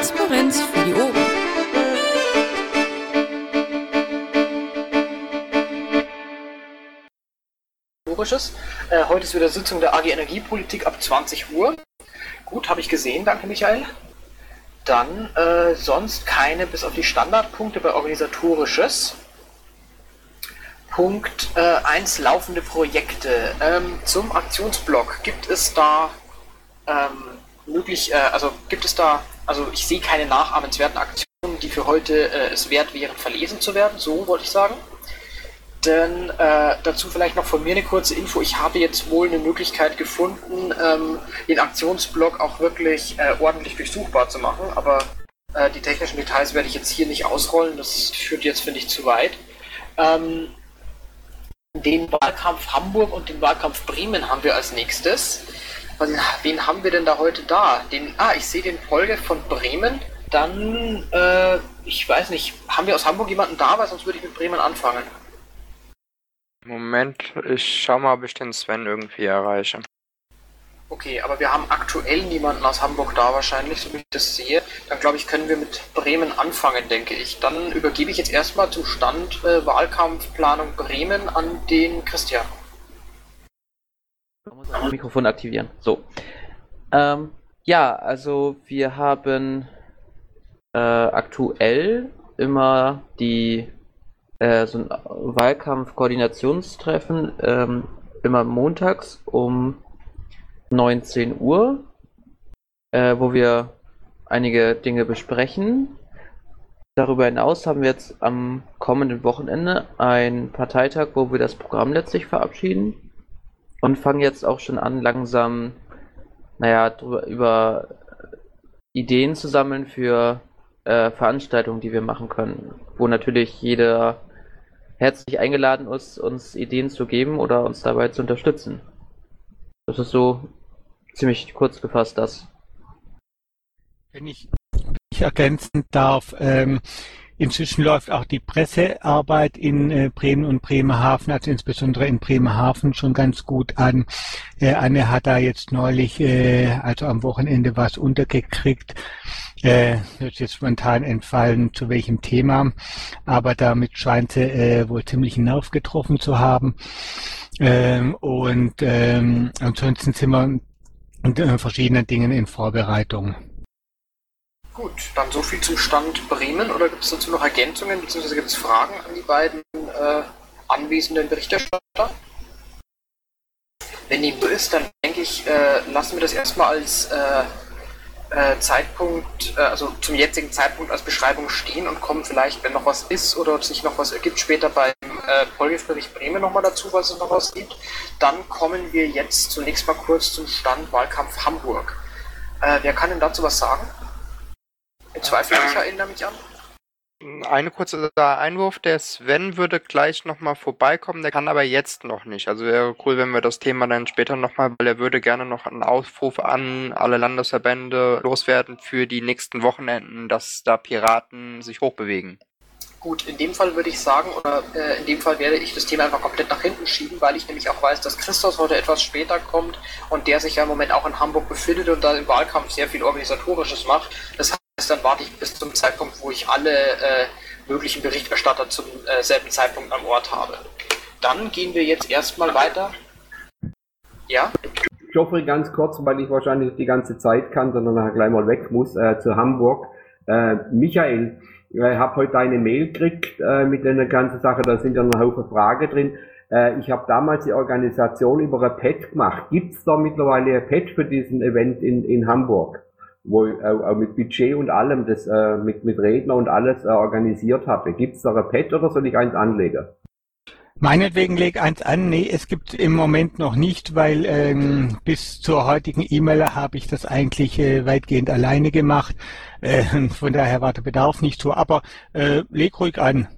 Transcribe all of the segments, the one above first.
Transparenz für die Ohren. Äh, heute ist wieder Sitzung der AG Energiepolitik ab 20 Uhr. Gut, habe ich gesehen, danke Michael. Dann äh, sonst keine bis auf die Standardpunkte bei Organisatorisches. Punkt 1 äh, laufende Projekte. Ähm, zum Aktionsblock gibt es da ähm, möglich, äh, also gibt es da, also ich sehe keine nachahmenswerten Aktionen, die für heute äh, es wert wären, verlesen zu werden, so wollte ich sagen. Denn äh, dazu vielleicht noch von mir eine kurze Info. Ich habe jetzt wohl eine Möglichkeit gefunden, ähm, den Aktionsblock auch wirklich äh, ordentlich durchsuchbar zu machen, aber äh, die technischen Details werde ich jetzt hier nicht ausrollen, das führt jetzt, finde ich, zu weit. Ähm, den Wahlkampf Hamburg und den Wahlkampf Bremen haben wir als nächstes. Wen haben wir denn da heute da? Den, ah, ich sehe den Folge von Bremen. Dann, äh, ich weiß nicht, haben wir aus Hamburg jemanden da, weil sonst würde ich mit Bremen anfangen. Moment, ich schau mal, ob ich den Sven irgendwie erreiche. Okay, aber wir haben aktuell niemanden aus Hamburg da wahrscheinlich, so wie ich das sehe. Dann glaube ich, können wir mit Bremen anfangen, denke ich. Dann übergebe ich jetzt erstmal zum Stand äh, Wahlkampfplanung Bremen an den Christian. Man muss auch das Mikrofon aktivieren. So. Ähm, ja, also wir haben äh, aktuell immer die äh, so ein Wahlkampfkoordinationstreffen ähm, immer montags um 19 Uhr, äh, wo wir einige Dinge besprechen. Darüber hinaus haben wir jetzt am kommenden Wochenende einen Parteitag, wo wir das Programm letztlich verabschieden und fangen jetzt auch schon an, langsam, naja, drüber, über Ideen zu sammeln für äh, Veranstaltungen, die wir machen können, wo natürlich jeder herzlich eingeladen ist, uns Ideen zu geben oder uns dabei zu unterstützen. Das ist so ziemlich kurz gefasst das. Wenn ich, wenn ich ergänzen darf, ähm, inzwischen läuft auch die Pressearbeit in äh, Bremen und Bremerhaven, also insbesondere in Bremerhaven, schon ganz gut an. Äh, Anne hat da jetzt neulich, äh, also am Wochenende was untergekriegt. Äh, wird jetzt spontan entfallen, zu welchem Thema, aber damit scheint sie äh, wohl ziemlich Nerv getroffen zu haben. Ähm, und ähm, ansonsten sind wir und äh, verschiedenen Dingen in Vorbereitung. Gut, dann so viel zum Stand Bremen oder gibt es dazu noch Ergänzungen bzw. gibt es Fragen an die beiden äh, anwesenden Berichterstatter? Wenn dem so ist, dann denke ich, äh, lassen wir das erstmal als äh, äh, Zeitpunkt, äh, also zum jetzigen Zeitpunkt als Beschreibung stehen und kommen vielleicht, wenn noch was ist oder sich noch was ergibt, später beim äh, Polgefbericht Bremen nochmal dazu, was es noch was gibt. Dann kommen wir jetzt zunächst mal kurz zum Stand Wahlkampf Hamburg. Äh, wer kann denn dazu was sagen? Im Zweifel Ähm. Michael nämlich an. Eine kurze Einwurf, der Sven würde gleich nochmal vorbeikommen, der kann aber jetzt noch nicht. Also wäre cool, wenn wir das Thema dann später nochmal, weil er würde gerne noch einen Aufruf an alle Landesverbände loswerden für die nächsten Wochenenden, dass da Piraten sich hochbewegen. Gut, in dem Fall würde ich sagen, oder äh, in dem Fall werde ich das Thema einfach komplett nach hinten schieben, weil ich nämlich auch weiß, dass Christos heute etwas später kommt und der sich ja im Moment auch in Hamburg befindet und da im Wahlkampf sehr viel Organisatorisches macht. Das dann warte ich bis zum Zeitpunkt, wo ich alle äh, möglichen Berichterstatter zum äh, selben Zeitpunkt am Ort habe. Dann gehen wir jetzt erstmal weiter. Ja? Joffrey ganz kurz, weil ich wahrscheinlich die ganze Zeit kann, sondern gleich mal weg muss, äh, zu Hamburg. Äh, Michael, ich habe heute eine Mail gekriegt äh, mit einer ganzen Sache, da sind ja noch ein Haufen Fragen drin. Äh, ich habe damals die Organisation über ein Pad gemacht. Gibt es da mittlerweile ein Pad für diesen Event in, in Hamburg? Wo ich äh, auch mit Budget und allem, das äh, mit, mit Redner und alles äh, organisiert habe. Gibt es da ein Pad oder soll ich eins anlegen? Meinetwegen leg eins an. Nee, es gibt im Moment noch nicht, weil ähm, bis zur heutigen E-Mail habe ich das eigentlich äh, weitgehend alleine gemacht. Äh, von daher war der Bedarf nicht so. Aber äh, leg ruhig an.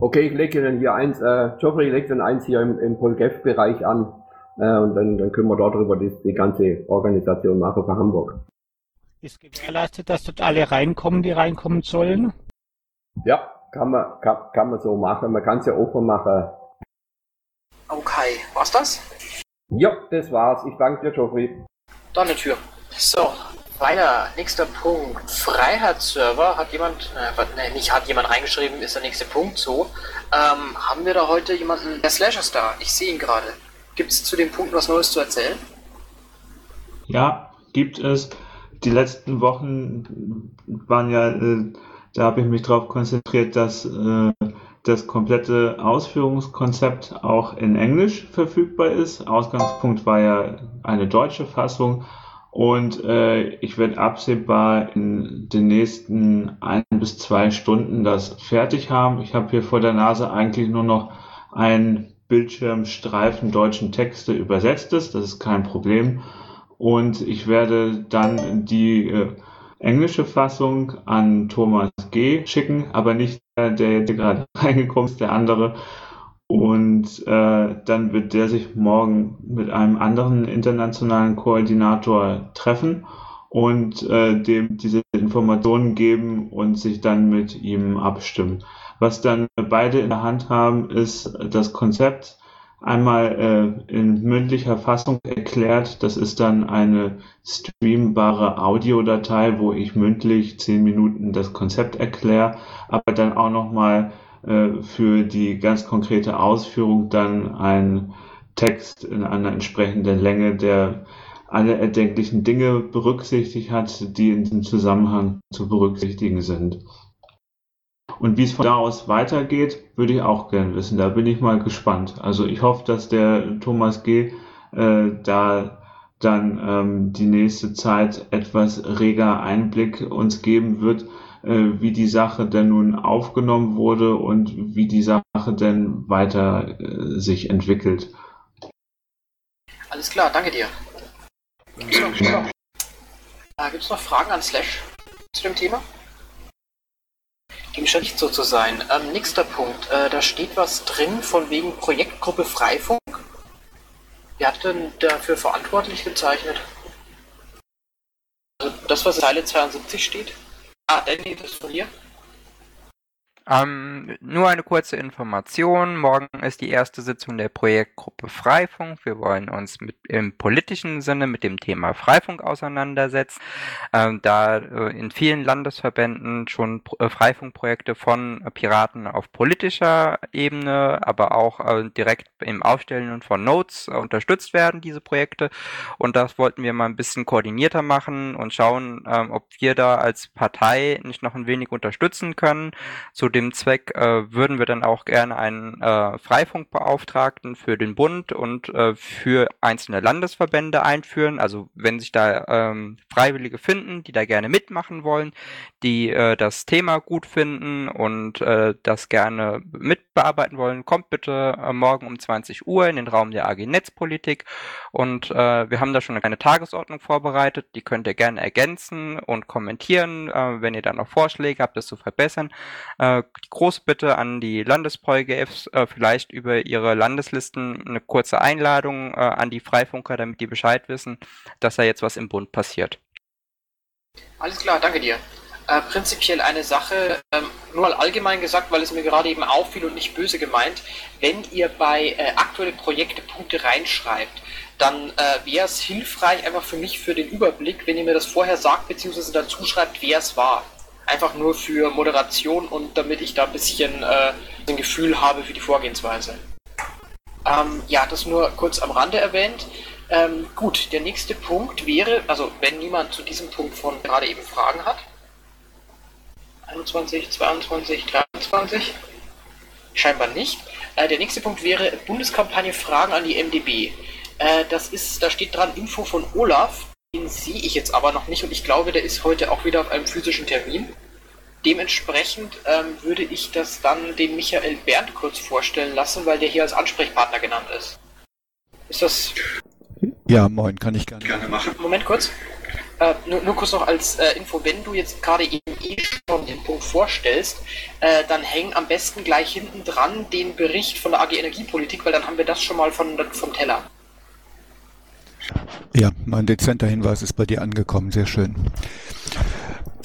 Okay, ich lege dann hier eins, äh, Joffrey legt dann eins hier im, im Polgef-Bereich an. Äh, und dann, dann können wir dort drüber die, die ganze Organisation machen für Hamburg. Ist gewährleistet, dass dort alle reinkommen, die reinkommen sollen? Ja, kann man, kann, kann man so machen. Man kann es ja offen machen. Okay, war's das? Ja, das war's. Ich danke dir, Joffrey. Dann eine Tür. So, Weiter, nächster Punkt. Freiheitsserver hat jemand, äh, ne, nicht hat jemand reingeschrieben, ist der nächste Punkt so. Ähm, haben wir da heute jemanden, der Slasher ist da, ich sehe ihn gerade. Gibt es zu dem Punkt was Neues zu erzählen? Ja, gibt es. Die letzten Wochen waren ja, äh, da habe ich mich darauf konzentriert, dass äh, das komplette Ausführungskonzept auch in Englisch verfügbar ist. Ausgangspunkt war ja eine deutsche Fassung und äh, ich werde absehbar in den nächsten ein bis zwei Stunden das fertig haben. Ich habe hier vor der Nase eigentlich nur noch einen Bildschirmstreifen deutschen Texte übersetztes. Das ist kein Problem. Und ich werde dann die äh, englische Fassung an Thomas G. schicken, aber nicht der, der jetzt gerade reingekommen ist, der andere. Und äh, dann wird der sich morgen mit einem anderen internationalen Koordinator treffen und äh, dem diese Informationen geben und sich dann mit ihm abstimmen. Was dann beide in der Hand haben, ist das Konzept einmal äh, in mündlicher Fassung erklärt. Das ist dann eine streambare Audiodatei, wo ich mündlich zehn Minuten das Konzept erkläre, aber dann auch nochmal äh, für die ganz konkrete Ausführung dann ein Text in einer entsprechenden Länge, der alle erdenklichen Dinge berücksichtigt hat, die in diesem Zusammenhang zu berücksichtigen sind. Und wie es von da aus weitergeht, würde ich auch gerne wissen. Da bin ich mal gespannt. Also ich hoffe, dass der Thomas G. Äh, da dann ähm, die nächste Zeit etwas reger Einblick uns geben wird, äh, wie die Sache denn nun aufgenommen wurde und wie die Sache denn weiter äh, sich entwickelt. Alles klar, danke dir. Gibt es noch, äh, noch Fragen an Slash zu dem Thema? Dem scheint nicht so zu sein. Ähm, nächster Punkt. Äh, da steht was drin von wegen Projektgruppe Freifunk. Wer hat denn dafür verantwortlich gezeichnet? Also das, was in Zeile 72 steht? Ah, Danny, das von dir? Ähm, nur eine kurze Information. Morgen ist die erste Sitzung der Projektgruppe Freifunk. Wir wollen uns mit, im politischen Sinne mit dem Thema Freifunk auseinandersetzen, ähm, da äh, in vielen Landesverbänden schon äh, Freifunkprojekte von Piraten auf politischer Ebene, aber auch äh, direkt im Aufstellen von Notes äh, unterstützt werden, diese Projekte. Und das wollten wir mal ein bisschen koordinierter machen und schauen, ähm, ob wir da als Partei nicht noch ein wenig unterstützen können, so dem Zweck äh, würden wir dann auch gerne einen äh, Freifunkbeauftragten für den Bund und äh, für einzelne Landesverbände einführen. Also wenn sich da ähm, Freiwillige finden, die da gerne mitmachen wollen, die äh, das Thema gut finden und äh, das gerne mitbearbeiten wollen, kommt bitte äh, morgen um 20 Uhr in den Raum der AG Netzpolitik und äh, wir haben da schon eine Tagesordnung vorbereitet, die könnt ihr gerne ergänzen und kommentieren, äh, wenn ihr da noch Vorschläge habt, das zu verbessern. Äh, die große Bitte an die Landespol-GFs, äh, vielleicht über ihre Landeslisten eine kurze Einladung äh, an die Freifunker, damit die Bescheid wissen, dass da jetzt was im Bund passiert. Alles klar, danke dir. Äh, prinzipiell eine Sache, ähm, nur mal allgemein gesagt, weil es mir gerade eben auffiel und nicht böse gemeint, wenn ihr bei äh, aktuelle Projekte Punkte reinschreibt, dann äh, wäre es hilfreich einfach für mich für den Überblick, wenn ihr mir das vorher sagt, beziehungsweise dazu schreibt, wer es war. Einfach nur für Moderation und damit ich da ein bisschen äh, ein Gefühl habe für die Vorgehensweise. Ähm, ja, das nur kurz am Rande erwähnt. Ähm, gut, der nächste Punkt wäre, also wenn niemand zu diesem Punkt von gerade eben Fragen hat. 21, 22, 23? Scheinbar nicht. Äh, der nächste Punkt wäre Bundeskampagne Fragen an die MDB. Äh, das ist, da steht dran Info von Olaf. Den sehe ich jetzt aber noch nicht und ich glaube, der ist heute auch wieder auf einem physischen Termin. Dementsprechend ähm, würde ich das dann dem Michael Bernd kurz vorstellen lassen, weil der hier als Ansprechpartner genannt ist. Ist das. Ja, moin, kann ich gerne, gerne machen. Moment kurz. Äh, nur, nur, kurz noch als äh, Info, wenn du jetzt gerade eben eh schon den Punkt vorstellst, äh, dann häng am besten gleich hinten dran den Bericht von der AG Energiepolitik, weil dann haben wir das schon mal von, vom Teller. Ja, mein dezenter Hinweis ist bei dir angekommen, sehr schön.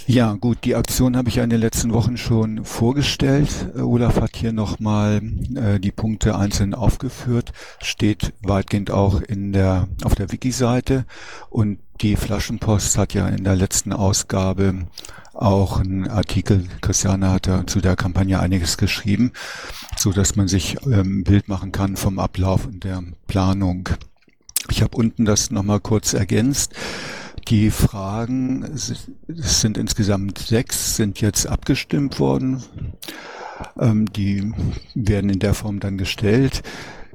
Ja, gut, die Aktion habe ich ja in den letzten Wochen schon vorgestellt. Äh, Olaf hat hier nochmal äh, die Punkte einzeln aufgeführt, steht weitgehend auch in der, auf der Wiki-Seite und die Flaschenpost hat ja in der letzten Ausgabe auch einen Artikel, Christiane hat ja zu der Kampagne einiges geschrieben, so dass man sich ähm, Bild machen kann vom Ablauf und der Planung. Ich habe unten das nochmal kurz ergänzt. Die Fragen, es sind insgesamt sechs, sind jetzt abgestimmt worden. Ähm, die werden in der Form dann gestellt.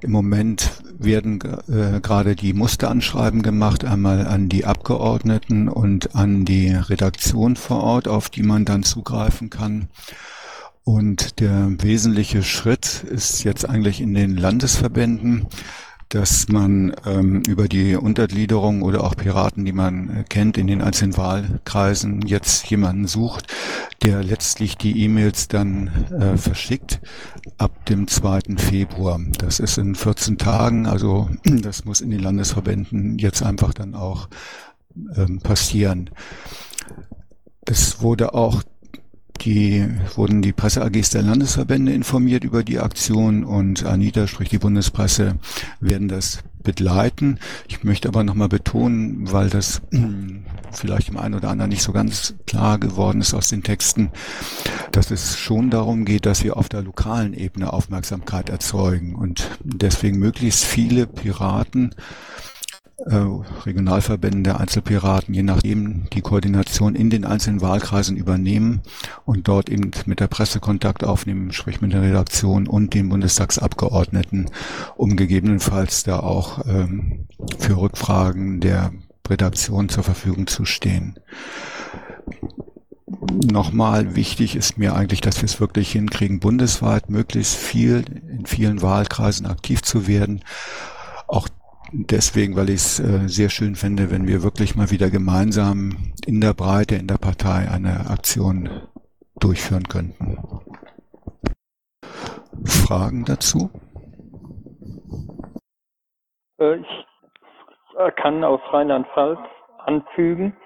Im Moment werden äh, gerade die Musteranschreiben gemacht, einmal an die Abgeordneten und an die Redaktion vor Ort, auf die man dann zugreifen kann. Und der wesentliche Schritt ist jetzt eigentlich in den Landesverbänden dass man ähm, über die Untergliederung oder auch Piraten, die man äh, kennt, in den einzelnen Wahlkreisen jetzt jemanden sucht, der letztlich die E-Mails dann äh, verschickt ab dem 2. Februar. Das ist in 14 Tagen, also das muss in den Landesverbänden jetzt einfach dann auch ähm, passieren. Es wurde auch die wurden die Presse-AGs der Landesverbände informiert über die Aktion und Anita, sprich die Bundespresse, werden das begleiten. Ich möchte aber nochmal betonen, weil das vielleicht dem einen oder anderen nicht so ganz klar geworden ist aus den Texten, dass es schon darum geht, dass wir auf der lokalen Ebene Aufmerksamkeit erzeugen und deswegen möglichst viele Piraten Regionalverbänden der Einzelpiraten, je nachdem die Koordination in den einzelnen Wahlkreisen übernehmen und dort eben mit der Presse Kontakt aufnehmen, sprich mit der Redaktion und den Bundestagsabgeordneten, um gegebenenfalls da auch ähm, für Rückfragen der Redaktion zur Verfügung zu stehen. Nochmal wichtig ist mir eigentlich, dass wir es wirklich hinkriegen, bundesweit möglichst viel in vielen Wahlkreisen aktiv zu werden. Auch deswegen, weil ich es äh, sehr schön fände, wenn wir wirklich mal wieder gemeinsam in der Breite, in der Partei eine Aktion durchführen könnten. Fragen dazu? Äh, ich kann aus Rheinland-Pfalz anfügen,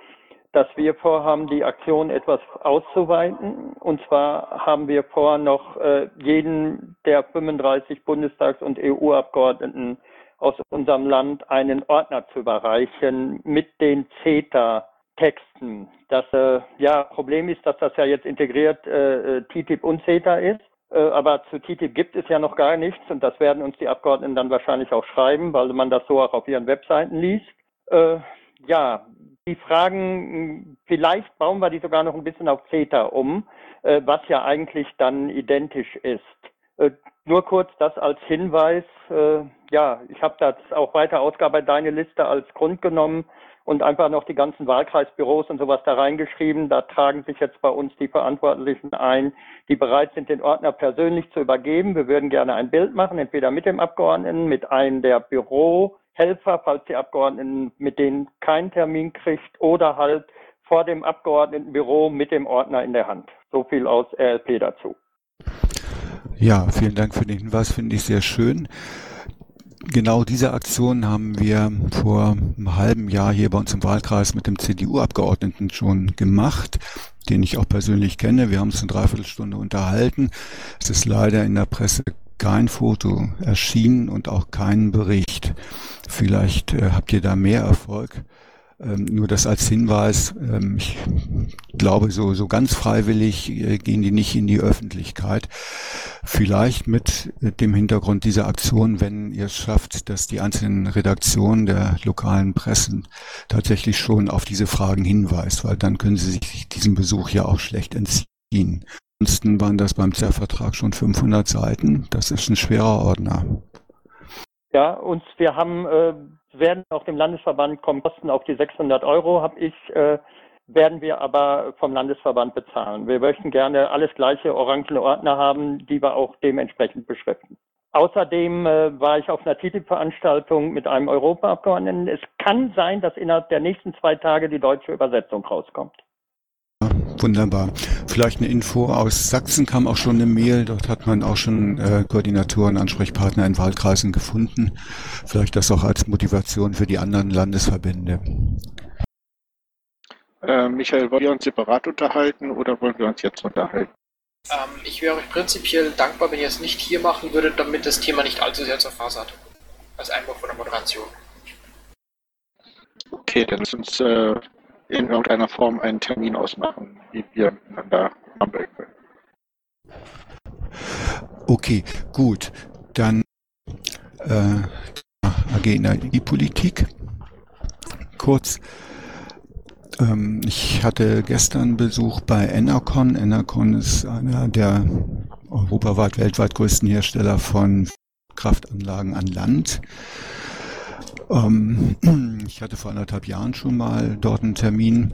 dass wir vorhaben, die Aktion etwas auszuweiten. Und zwar haben wir vor, noch äh, jeden der 35 Bundestags- und EU-Abgeordneten aus unserem Land einen Ordner zu überreichen mit den CETA-Texten. Das äh, ja, Problem ist, dass das ja jetzt integriert äh, äh TTIP und CETA ist. Äh, aber zu TTIP gibt es ja noch gar nichts und das werden uns die Abgeordneten dann wahrscheinlich auch schreiben, weil man das so auch auf ihren Webseiten liest. Äh, ja, die Fragen, vielleicht bauen wir die sogar noch ein bisschen auf CETA um, äh, was ja eigentlich dann identisch ist. Äh, nur kurz das als Hinweis. Äh, ja, ich habe das auch weiter ausgearbeitet, deine Liste als Grund genommen und einfach noch die ganzen Wahlkreisbüros und sowas da reingeschrieben. Da tragen sich jetzt bei uns die Verantwortlichen ein, die bereit sind, den Ordner persönlich zu übergeben. Wir würden gerne ein Bild machen, entweder mit dem Abgeordneten, mit einem der Bürohelfer, falls die Abgeordneten mit denen keinen Termin kriegt, oder halt vor dem Abgeordnetenbüro mit dem Ordner in der Hand. So viel aus RLP dazu. Ja, vielen Dank für den Hinweis, finde ich sehr schön. Genau diese Aktion haben wir vor einem halben Jahr hier bei uns im Wahlkreis mit dem CDU-Abgeordneten schon gemacht, den ich auch persönlich kenne. Wir haben uns eine Dreiviertelstunde unterhalten. Es ist leider in der Presse kein Foto erschienen und auch kein Bericht. Vielleicht äh, habt ihr da mehr Erfolg. Ähm, nur das als Hinweis. Ähm, ich glaube, so, so ganz freiwillig äh, gehen die nicht in die Öffentlichkeit. Vielleicht mit dem Hintergrund dieser Aktion, wenn ihr es schafft, dass die einzelnen Redaktionen der lokalen Pressen tatsächlich schon auf diese Fragen hinweist, weil dann können sie sich diesem Besuch ja auch schlecht entziehen. Ansonsten waren das beim ZER-Vertrag schon 500 Seiten. Das ist ein schwerer Ordner. Ja, und wir haben äh, werden auf dem Landesverband kommen Kosten auf die 600 Euro, habe ich, äh, werden wir aber vom Landesverband bezahlen. Wir möchten gerne alles gleiche orangene Ordner haben, die wir auch dementsprechend beschriften. Außerdem äh, war ich auf einer TTIP-Veranstaltung mit einem Europaabgeordneten. Es kann sein, dass innerhalb der nächsten zwei Tage die deutsche Übersetzung rauskommt. Wunderbar. Vielleicht eine Info aus Sachsen kam auch schon eine Mail. Dort hat man auch schon äh, Koordinatoren, Ansprechpartner in Wahlkreisen gefunden. Vielleicht das auch als Motivation für die anderen Landesverbände. Äh, Michael, wollen wir uns separat unterhalten oder wollen wir uns jetzt unterhalten? Ähm, ich wäre euch prinzipiell dankbar, wenn ihr es nicht hier machen würdet, damit das Thema nicht allzu sehr hat. Als Einwurf von der Moderation. Okay, dann lass uns äh, in irgendeiner Form einen Termin ausmachen, wie wir miteinander arbeiten können. Okay, gut. Dann äh, AG Energiepolitik. Kurz. Ähm, ich hatte gestern Besuch bei Enercon. Enercon ist einer der europaweit, weltweit größten Hersteller von Kraftanlagen an Land. Ähm, ich hatte vor anderthalb Jahren schon mal dort einen Termin,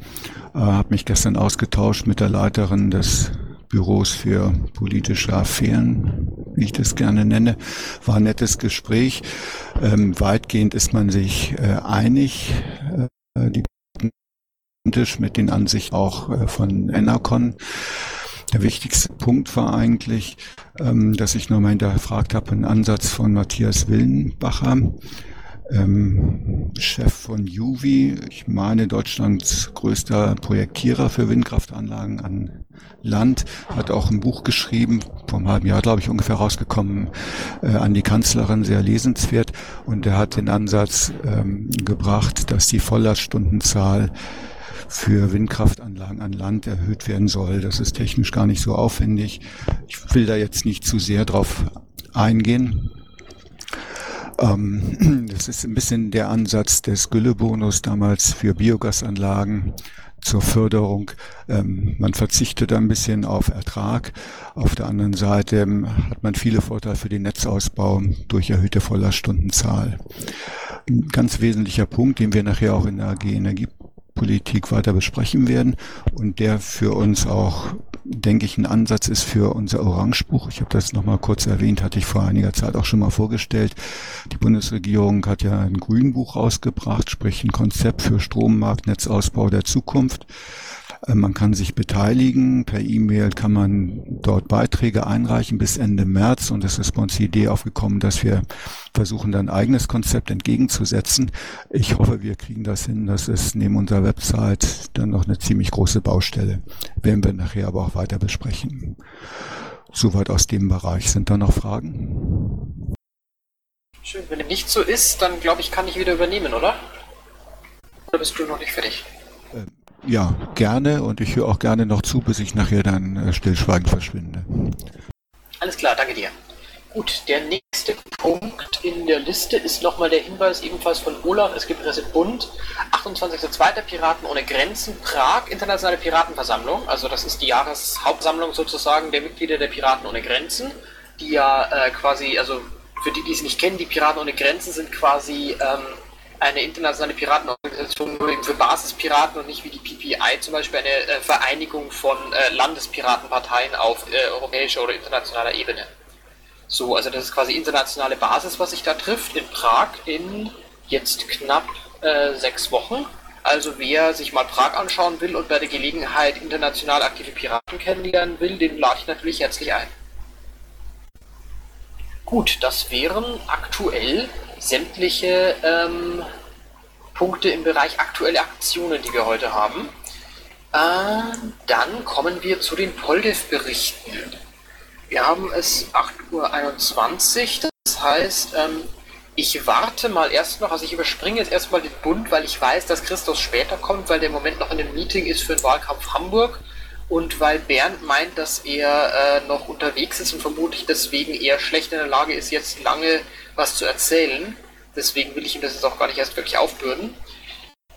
äh, habe mich gestern ausgetauscht mit der Leiterin des Büros für politische Affären, wie ich das gerne nenne. War ein nettes Gespräch. Ähm, weitgehend ist man sich äh, einig. Äh, die Tisch mit den Ansichten auch äh, von Enercon. Der wichtigste Punkt war eigentlich, ähm, dass ich nochmal hinterfragt habe, einen Ansatz von Matthias Willenbacher, ähm, Chef von Juvi, ich meine Deutschlands größter Projektierer für Windkraftanlagen an Land, hat auch ein Buch geschrieben, vor einem halben Jahr, glaube ich, ungefähr rausgekommen, äh, an die Kanzlerin, sehr lesenswert. Und er hat den Ansatz ähm, gebracht, dass die Volllaststundenszahl für Windkraftanlagen an Land erhöht werden soll. Das ist technisch gar nicht so aufwendig. Ich will da jetzt nicht zu sehr drauf eingehen. Ähm, das ist ein bisschen der Ansatz des Güllebonus damals für Biogasanlagen zur Förderung. Ähm, man verzichtet ein bisschen auf Ertrag. Auf der anderen Seite ähm, hat man viele Vorteile für den Netzausbau durch erhöhte Vollerstundenzahl. Ein ganz wesentlicher Punkt, den wir nachher auch in der AG Energie Politik weiter besprechen werden und der für uns auch, denke ich, ein Ansatz ist für unser Orangebuch. Ich habe das nochmal kurz erwähnt, hatte ich vor einiger Zeit auch schon mal vorgestellt. Die Bundesregierung hat ja ein Grünbuch rausgebracht, sprich ein Konzept für Strommarktnetzausbau der Zukunft. Äh, man kann sich beteiligen. Per E-Mail kann man dort Beiträge einreichen bis Ende März. Und es ist bei uns die Idee aufgekommen, dass wir versuchen, dann ein eigenes Konzept entgegenzusetzen. Ich hoffe, wir kriegen das hin. Das ist neben unserer Website dann noch eine ziemlich große Baustelle. Werden wir nachher aber auch weiter besprechen. Soweit aus dem Bereich. Sind da noch Fragen? Schön, wenn dem nicht so ist, dann glaube ich, kann ich wieder übernehmen, oder? Oder bist du noch nicht fertig? Ja, gerne und ich höre auch gerne noch zu, bis ich nachher dann äh, stillschweigend verschwinde. Alles klar, danke dir. Gut, der nächste Punkt in der Liste ist nochmal der Hinweis ebenfalls von Olaf. Es gibt Reset Bund, 28.02. Piraten ohne Grenzen, Prag, Internationale Piratenversammlung. Also das ist die Jahreshauptsammlung sozusagen der Mitglieder der Piraten ohne Grenzen, die ja äh, quasi, also für die, die es nicht kennen, die Piraten ohne Grenzen sind quasi ähm, eine internationale Piratenorganisation nur eben für Basispiraten und nicht wie die PPI zum Beispiel eine äh, Vereinigung von äh, Landespiratenparteien auf äh, europäischer oder internationaler Ebene. So, also das ist quasi internationale Basis, was sich da trifft in Prag in jetzt knapp äh, sechs Wochen. Also wer sich mal Prag anschauen will und bei der Gelegenheit international aktive Piraten kennenlernen will, den lade ich natürlich herzlich ein. Gut, das wären aktuell sämtliche ähm, Punkte im Bereich aktuelle Aktionen, die wir heute haben. Äh, dann kommen wir zu den Poldev-Berichten. Wir haben es 8.21 Uhr, das heißt, ähm, ich warte mal erst noch, also ich überspringe jetzt erstmal den Bund, weil ich weiß, dass Christus später kommt, weil der im Moment noch in einem Meeting ist für den Wahlkampf Hamburg und weil Bernd meint, dass er äh, noch unterwegs ist und vermutlich deswegen eher schlecht in der Lage ist, jetzt lange was zu erzählen. Deswegen will ich ihm das jetzt auch gar nicht erst wirklich aufbürden.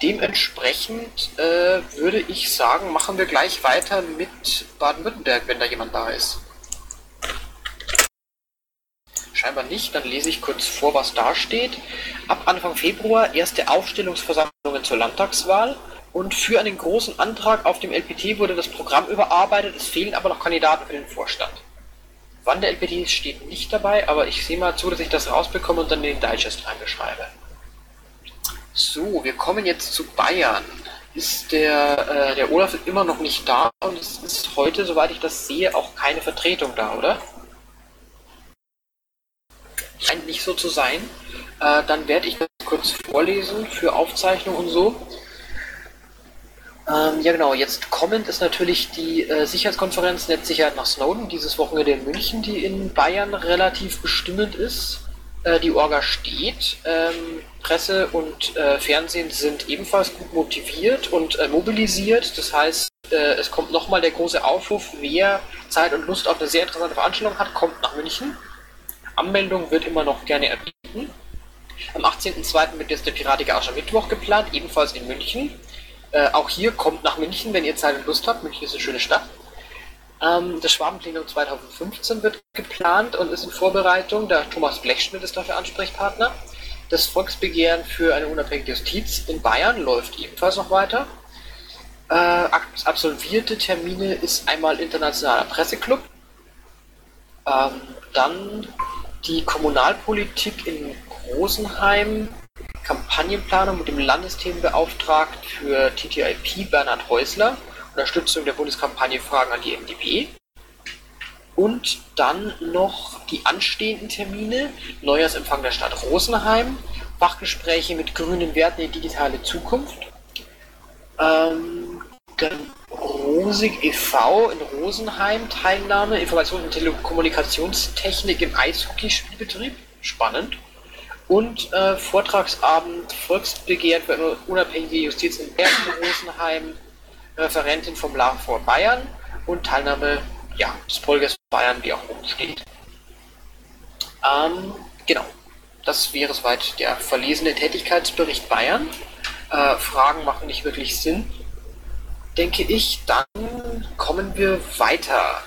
Dementsprechend äh, würde ich sagen, machen wir gleich weiter mit Baden-Württemberg, wenn da jemand da ist. Scheinbar nicht, dann lese ich kurz vor, was da steht. Ab Anfang Februar erste Aufstellungsversammlungen zur Landtagswahl und für einen großen Antrag auf dem LPT wurde das Programm überarbeitet, es fehlen aber noch Kandidaten für den Vorstand. Wann der LPT ist, steht nicht dabei, aber ich sehe mal zu, dass ich das rausbekomme und dann in den Digest reinbeschreibe. So, wir kommen jetzt zu Bayern. Ist der, äh, der Olaf immer noch nicht da und es ist heute, soweit ich das sehe, auch keine Vertretung da, oder? Scheint nicht so zu sein. Äh, dann werde ich das kurz vorlesen für Aufzeichnung und so. Ähm, ja genau, jetzt kommend ist natürlich die äh, Sicherheitskonferenz Netzsicherheit nach Snowden, dieses Wochenende in München, die in Bayern relativ bestimmend ist. Äh, die Orga steht. Ähm, Presse und äh, Fernsehen sind ebenfalls gut motiviert und äh, mobilisiert. Das heißt, äh, es kommt nochmal der große Aufruf, wer Zeit und Lust auf eine sehr interessante Veranstaltung hat, kommt nach München. Anmeldung wird immer noch gerne erbieten. Am 18.02. wird jetzt der Piratige Aschermittwoch geplant, ebenfalls in München. Äh, auch hier kommt nach München, wenn ihr Zeit und Lust habt. München ist eine schöne Stadt. Ähm, das Schwabenplenum 2015 wird geplant und ist in Vorbereitung. Der Thomas Blechschmidt ist dafür Ansprechpartner. Das Volksbegehren für eine unabhängige Justiz in Bayern läuft ebenfalls noch weiter. Äh, absolvierte Termine ist einmal Internationaler Presseclub, ähm, dann die Kommunalpolitik in Rosenheim, Kampagnenplanung mit dem Landesthemenbeauftragten für TTIP Bernhard Häusler, Unterstützung der Bundeskampagne Fragen an die MdB. Und dann noch die anstehenden Termine, Neujahrsempfang der Stadt Rosenheim, Fachgespräche mit grünen Werten in digitale Zukunft, ähm, dann Rosig e.V. in Rosenheim Teilnahme, Informations- und Telekommunikationstechnik im Eishockeyspielbetrieb, spannend. Und äh, Vortragsabend Volksbegehren für eine unabhängige Justiz in Bergen Rosenheim, Referentin vom LAVOR Bayern und Teilnahme ja, des Polgers Bayern, wie auch oben steht. Ähm, genau, das wäre soweit der verlesene Tätigkeitsbericht Bayern. Äh, Fragen machen nicht wirklich Sinn, denke ich. Dann kommen wir weiter.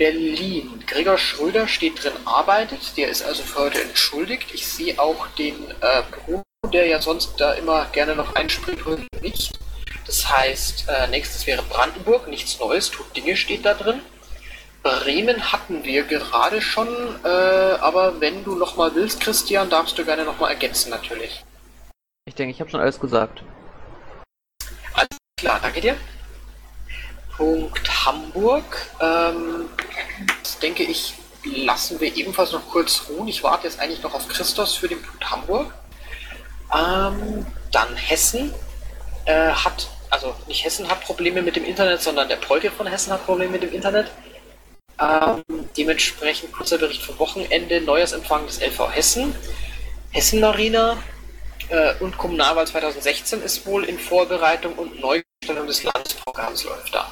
Berlin. Gregor Schröder steht drin, arbeitet. Der ist also für heute entschuldigt. Ich sehe auch den äh, Bruno, der ja sonst da immer gerne noch einspringt, heute nicht. Das heißt, äh, nächstes wäre Brandenburg. Nichts Neues, tut Dinge steht da drin. Bremen hatten wir gerade schon, äh, aber wenn du noch mal willst, Christian, darfst du gerne noch mal ergänzen natürlich. Ich denke, ich habe schon alles gesagt. Alles klar, danke dir. Punkt Hamburg. Ähm, das denke ich, lassen wir ebenfalls noch kurz ruhen. Ich warte jetzt eigentlich noch auf Christos für den Punkt Hamburg. Ähm, dann Hessen äh, hat, also nicht Hessen hat Probleme mit dem Internet, sondern der Polke von Hessen hat Probleme mit dem Internet. Ähm, dementsprechend kurzer Bericht vom Wochenende, Neujahrsempfang des LV Hessen. Hessen Marina äh, und Kommunalwahl 2016 ist wohl in Vorbereitung und Neustellung des Landesprogramms läuft da.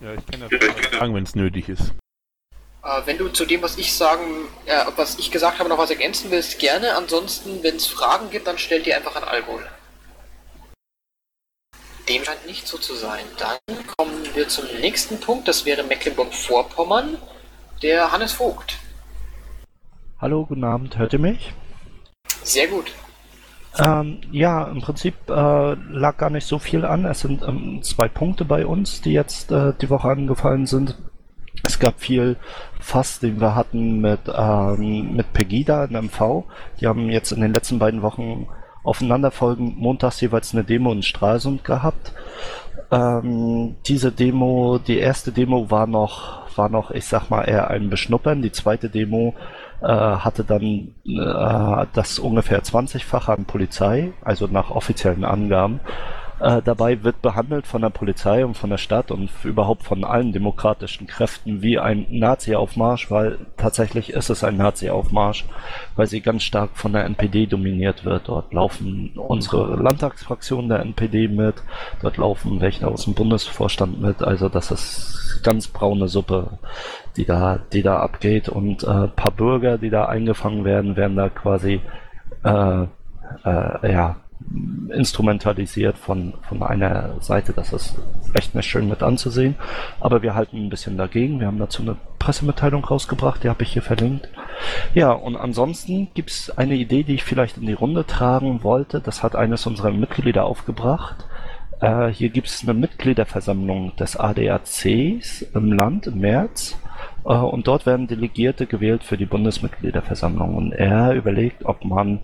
Ja, ich kann das sagen, wenn es nötig ist. Äh, wenn du zu dem, was ich sagen, äh, was ich gesagt habe, noch was ergänzen willst, gerne. Ansonsten, wenn es Fragen gibt, dann stellt die einfach an Alkohol. Dem scheint nicht so zu sein. Dann kommen wir zum nächsten Punkt. Das wäre Mecklenburg-Vorpommern. Der Hannes Vogt. Hallo, guten Abend. Hört ihr mich? Sehr gut. Ähm, ja, im Prinzip äh, lag gar nicht so viel an. Es sind ähm, zwei Punkte bei uns, die jetzt äh, die Woche angefallen sind. Es gab viel Fass, den wir hatten mit, ähm, mit Pegida in MV. Die haben jetzt in den letzten beiden Wochen aufeinanderfolgend montags jeweils eine Demo in Stralsund gehabt. Ähm, diese Demo, die erste Demo war noch, war noch, ich sag mal, eher ein Beschnuppern. Die zweite Demo hatte dann äh, das ungefähr 20-fache an Polizei, also nach offiziellen Angaben. Äh, dabei wird behandelt von der Polizei und von der Stadt und überhaupt von allen demokratischen Kräften wie ein Nazi-Aufmarsch, weil tatsächlich ist es ein Nazi-Aufmarsch, weil sie ganz stark von der NPD dominiert wird. Dort laufen unsere Landtagsfraktionen der NPD mit, dort laufen welche aus dem Bundesvorstand mit, also das ist ganz braune Suppe, die da, die da abgeht und äh, paar Bürger, die da eingefangen werden, werden da quasi äh, äh, ja, instrumentalisiert von, von einer Seite. Das ist echt nicht schön mit anzusehen. Aber wir halten ein bisschen dagegen. Wir haben dazu eine Pressemitteilung rausgebracht, die habe ich hier verlinkt. Ja, und ansonsten gibt es eine Idee, die ich vielleicht in die Runde tragen wollte. Das hat eines unserer Mitglieder aufgebracht. Äh, hier gibt es eine Mitgliederversammlung des ADACs im Land im März. Äh, und dort werden Delegierte gewählt für die Bundesmitgliederversammlung. Und er überlegt, ob man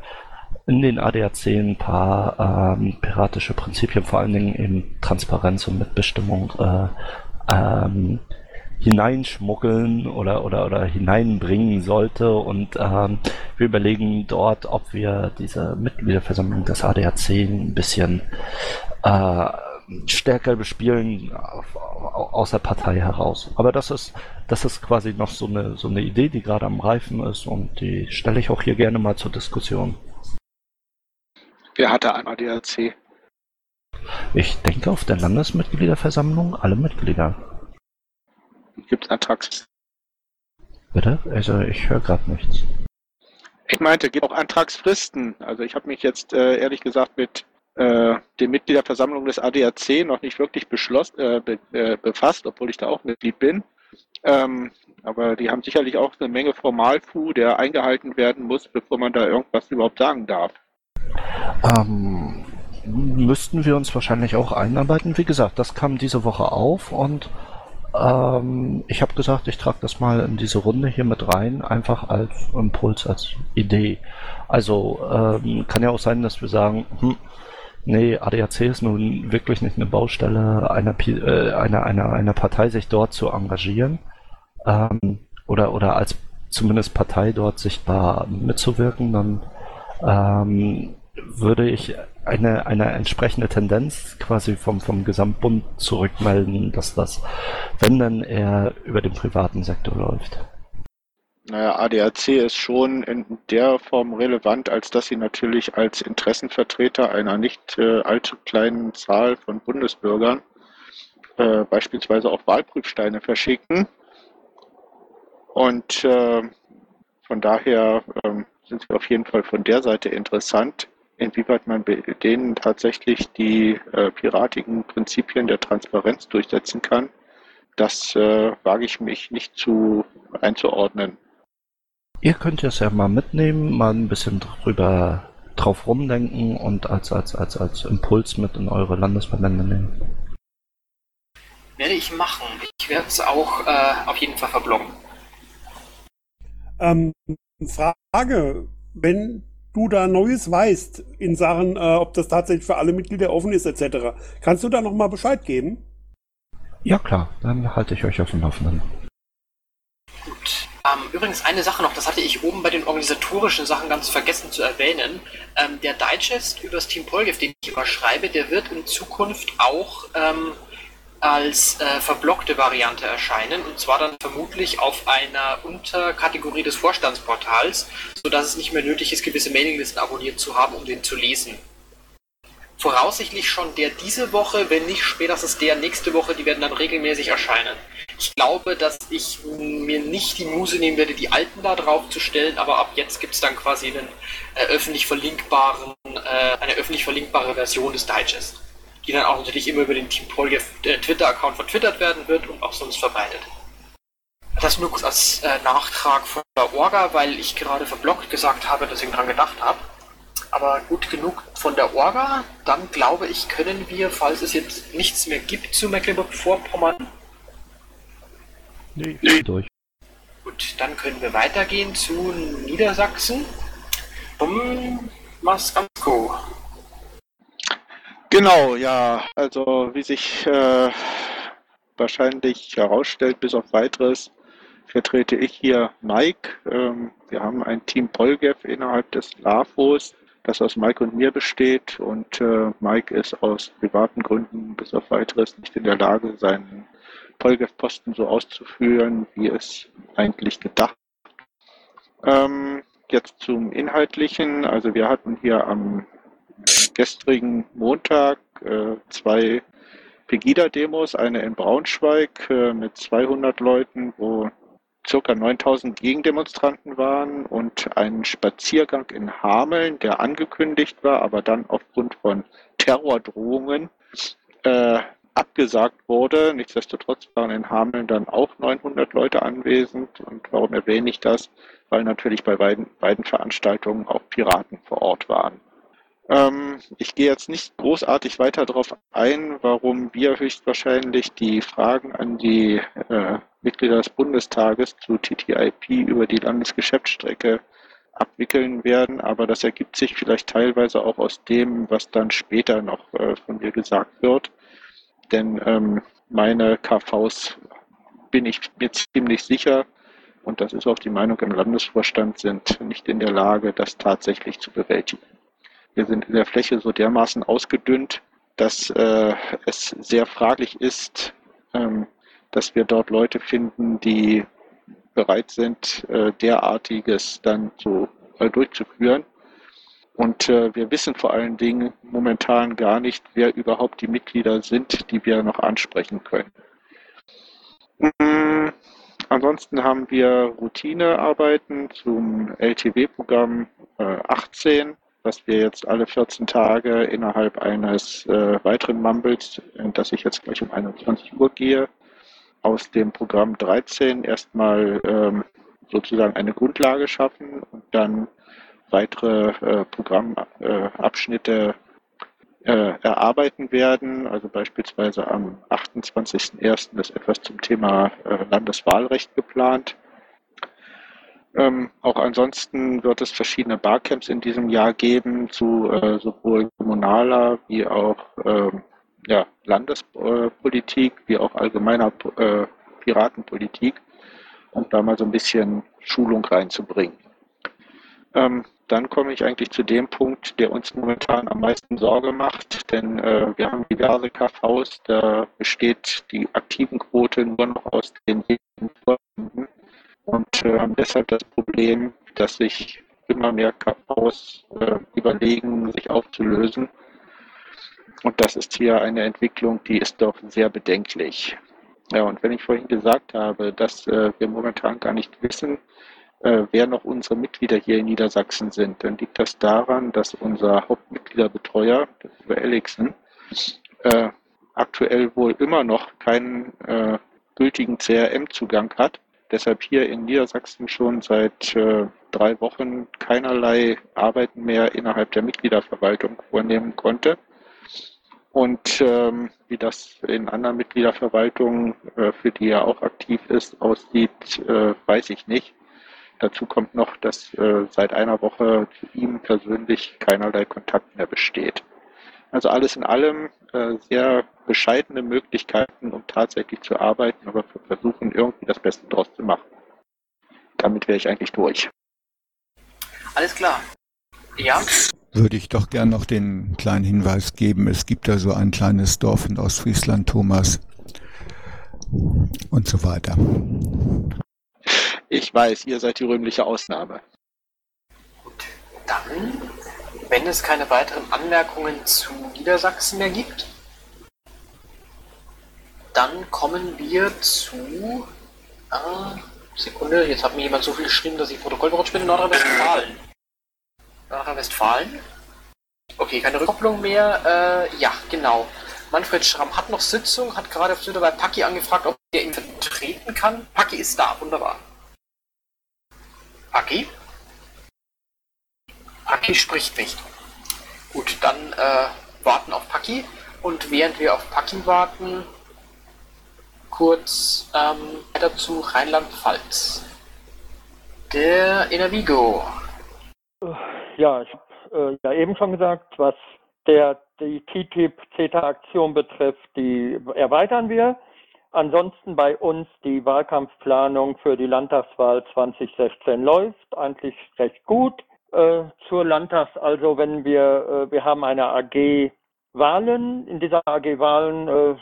in den ADAC ein paar ähm, piratische Prinzipien, vor allen Dingen in Transparenz und Mitbestimmung, äh, ähm, hineinschmuggeln oder, oder, oder hineinbringen sollte. Und ähm, wir überlegen dort, ob wir diese Mitgliederversammlung des ADAC ein bisschen äh, stärker bespielen aus der Partei heraus. Aber das ist, das ist quasi noch so eine, so eine Idee, die gerade am Reifen ist und die stelle ich auch hier gerne mal zur Diskussion. Wer hatte ein ADAC? Ich denke auf der Landesmitgliederversammlung alle Mitglieder. Gibt es Antrags? Bitte? Also ich höre gerade nichts. Ich meinte, gibt auch Antragsfristen. Also ich habe mich jetzt äh, ehrlich gesagt mit äh, den Mitgliederversammlungen des ADAC noch nicht wirklich beschlossen, äh, be, äh, befasst, obwohl ich da auch Mitglied bin. Ähm, aber die haben sicherlich auch eine Menge Formalfu, der eingehalten werden muss, bevor man da irgendwas überhaupt sagen darf. Ähm, müssten wir uns wahrscheinlich auch einarbeiten. Wie gesagt, das kam diese Woche auf und ähm, ich habe gesagt, ich trage das mal in diese Runde hier mit rein, einfach als Impuls, als Idee. Also ähm, kann ja auch sein, dass wir sagen, hm, nee, ADAC ist nun wirklich nicht eine Baustelle einer, äh, einer, einer, einer Partei, sich dort zu engagieren ähm, oder, oder als zumindest Partei dort sichtbar mitzuwirken, dann ähm, würde ich eine, eine entsprechende Tendenz quasi vom, vom Gesamtbund zurückmelden, dass das, wenn dann eher über den privaten Sektor läuft. Naja, ADAC ist schon in der Form relevant, als dass sie natürlich als Interessenvertreter einer nicht äh, allzu kleinen Zahl von Bundesbürgern äh, beispielsweise auch Wahlprüfsteine verschicken. Und äh, von daher ähm, sind sie auf jeden Fall von der Seite interessant. Inwieweit man bei denen tatsächlich die äh, piratigen Prinzipien der Transparenz durchsetzen kann, das äh, wage ich mich nicht zu einzuordnen. Ihr könnt es ja mal mitnehmen, mal ein bisschen drüber drauf rumdenken und als, als, als, als Impuls mit in eure Landesverbände nehmen. Werde ich machen. Ich werde es auch äh, auf jeden Fall verbloggen. Ähm, Frage, wenn du da Neues weißt in Sachen, äh, ob das tatsächlich für alle Mitglieder offen ist, etc. Kannst du da nochmal Bescheid geben? Ja klar, dann halte ich euch auf dem Laufenden. Gut. Ähm, übrigens eine Sache noch, das hatte ich oben bei den organisatorischen Sachen ganz vergessen zu erwähnen. Ähm, der Digest über das Team Polgef, den ich immer schreibe, der wird in Zukunft auch ähm, als äh, verblockte Variante erscheinen und zwar dann vermutlich auf einer Unterkategorie des Vorstandsportals, sodass es nicht mehr nötig ist, gewisse Mailinglisten abonniert zu haben, um den zu lesen. Voraussichtlich schon der diese Woche, wenn nicht spätestens der nächste Woche, die werden dann regelmäßig erscheinen. Ich glaube, dass ich mir nicht die Muse nehmen werde, die alten da drauf zu stellen, aber ab jetzt gibt es dann quasi einen, äh, öffentlich verlinkbaren, äh, eine öffentlich verlinkbare Version des Digests die dann auch natürlich immer über den Team Polgef äh, Twitter-Account vertwittert werden wird und auch sonst verbreitet. Das nur kurz als äh, Nachtrag von der Orga, weil ich gerade verblockt gesagt habe, dass ich dran gedacht habe. Aber gut genug von der Orga, dann glaube ich, können wir, falls es jetzt nichts mehr gibt zu Mecklenburg-Vorpommern. Nee, nee. durch. Gut, dann können wir weitergehen zu Niedersachsen. Um Maskanko. Genau, ja. Also wie sich äh, wahrscheinlich herausstellt, bis auf weiteres, vertrete ich hier Mike. Ähm, wir haben ein Team Polgef innerhalb des LAFOs, das aus Mike und mir besteht. Und äh, Mike ist aus privaten Gründen bis auf weiteres nicht in der Lage, seinen Polgef-Posten so auszuführen, wie es eigentlich gedacht. Ähm, jetzt zum Inhaltlichen. Also wir hatten hier am gestrigen Montag äh, zwei Pegida-Demos, eine in Braunschweig äh, mit 200 Leuten, wo ca. 9000 Gegendemonstranten waren und einen Spaziergang in Hameln, der angekündigt war, aber dann aufgrund von Terrordrohungen äh, abgesagt wurde. Nichtsdestotrotz waren in Hameln dann auch 900 Leute anwesend. Und warum erwähne ich das? Weil natürlich bei beiden, beiden Veranstaltungen auch Piraten vor Ort waren. Ähm, ich gehe jetzt nicht großartig weiter darauf ein, warum wir höchstwahrscheinlich die Fragen an die äh, Mitglieder des Bundestages zu TTIP über die Landesgeschäftsstrecke abwickeln werden, aber das ergibt sich vielleicht teilweise auch aus dem, was dann später noch äh, von mir gesagt wird. Denn ähm, meine KVs bin ich mir ziemlich sicher, und das ist auch die Meinung im Landesvorstand, sind nicht in der Lage, das tatsächlich zu bewältigen. Wir sind in der Fläche so dermaßen ausgedünnt, dass äh, es sehr fraglich ist, ähm, dass wir dort Leute finden, die bereit sind, äh, derartiges dann so äh, durchzuführen. Und äh, wir wissen vor allen Dingen momentan gar nicht, wer überhaupt die Mitglieder sind, die wir noch ansprechen können. Mm, ansonsten haben wir Routinearbeiten zum LTW-Programm äh, 18, das wir jetzt alle 14 Tage innerhalb eines äh, weiteren Mumbles, in das ich jetzt gleich um 21 Uhr gehe, aus dem Programm 13 erstmal ähm, sozusagen eine Grundlage schaffen und dann weitere äh, Programmabschnitte äh, erarbeiten werden. Also beispielsweise am 28.01. ist etwas zum Thema äh, Landeswahlrecht geplant. Ähm, auch ansonsten wird es verschiedene Barcamps in diesem Jahr geben zu äh, sowohl kommunaler wie auch ähm, ja, Landespolitik wie auch allgemeiner äh, Piratenpolitik, um da mal so ein bisschen Schulung reinzubringen. Ähm, dann komme ich eigentlich zu dem Punkt, der uns momentan am meisten Sorge macht, denn äh, wir haben diverse KVs, da besteht die aktiven Quote nur noch aus den und äh, haben deshalb das Problem, dass sich immer mehr KVs äh, überlegen, sich aufzulösen. Und das ist hier eine Entwicklung, die ist doch sehr bedenklich. Ja, und wenn ich vorhin gesagt habe, dass äh, wir momentan gar nicht wissen, äh, wer noch unsere Mitglieder hier in Niedersachsen sind, dann liegt das daran, dass unser Hauptmitgliederbetreuer, das ist äh, aktuell wohl immer noch keinen äh, gültigen CRM-Zugang hat. Deshalb hier in Niedersachsen schon seit äh, drei Wochen keinerlei Arbeiten mehr innerhalb der Mitgliederverwaltung vornehmen konnte. Und ähm, wie das in anderen Mitgliederverwaltungen, äh, für die er auch aktiv ist, aussieht, äh, weiß ich nicht. Dazu kommt noch, dass äh, seit einer Woche zu ihm persönlich keinerlei Kontakt mehr besteht. Also alles in allem äh, sehr bescheidene Möglichkeiten, um tatsächlich zu arbeiten, aber wir versuchen irgendwie das Beste draus zu machen. Damit wäre ich eigentlich durch. Alles klar. Ja. Würde ich doch gern noch den kleinen Hinweis geben. Es gibt da so ein kleines Dorf in Ostfriesland, Thomas. Und so weiter. Ich weiß, ihr seid die rühmliche Ausnahme. Gut, dann, wenn es keine weiteren Anmerkungen zu Niedersachsen mehr gibt, dann kommen wir zu. Äh, Sekunde, jetzt hat mir jemand so viel geschrieben, dass ich Protokoll berutscht bin. Nordrhein-Westfalen. Nordrhein-Westfalen. Okay, keine Rückkopplung mehr. Äh, ja, genau. Manfred Schramm hat noch Sitzung, hat gerade auf Twitter bei Paki angefragt, ob er ihn vertreten kann. Paki ist da, wunderbar. Paki? Paki spricht nicht. Gut, dann äh, warten auf Paki. Und während wir auf Paki warten, kurz ähm, weiter zu Rheinland-Pfalz. Der Inavigo. Ja, ich habe äh, ja eben schon gesagt, was der die TTIP-CETA-Aktion betrifft, die erweitern wir. Ansonsten bei uns die Wahlkampfplanung für die Landtagswahl 2016 läuft eigentlich recht gut. Äh, zur Landtags, also wenn wir, äh, wir haben eine AG Wahlen, in dieser AG Wahlen äh,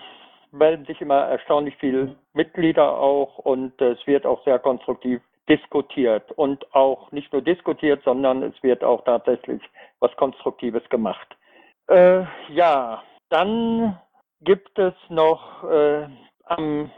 melden sich immer erstaunlich viele Mitglieder auch und es wird auch sehr konstruktiv diskutiert und auch nicht nur diskutiert, sondern es wird auch tatsächlich was Konstruktives gemacht. Äh, ja, dann gibt es noch äh, am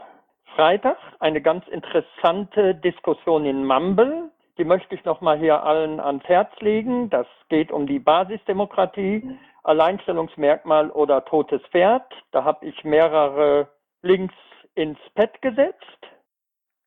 Freitag eine ganz interessante Diskussion in Mumble. Die möchte ich nochmal hier allen ans Herz legen. Das geht um die Basisdemokratie, Alleinstellungsmerkmal oder totes Pferd. Da habe ich mehrere Links ins Pad gesetzt.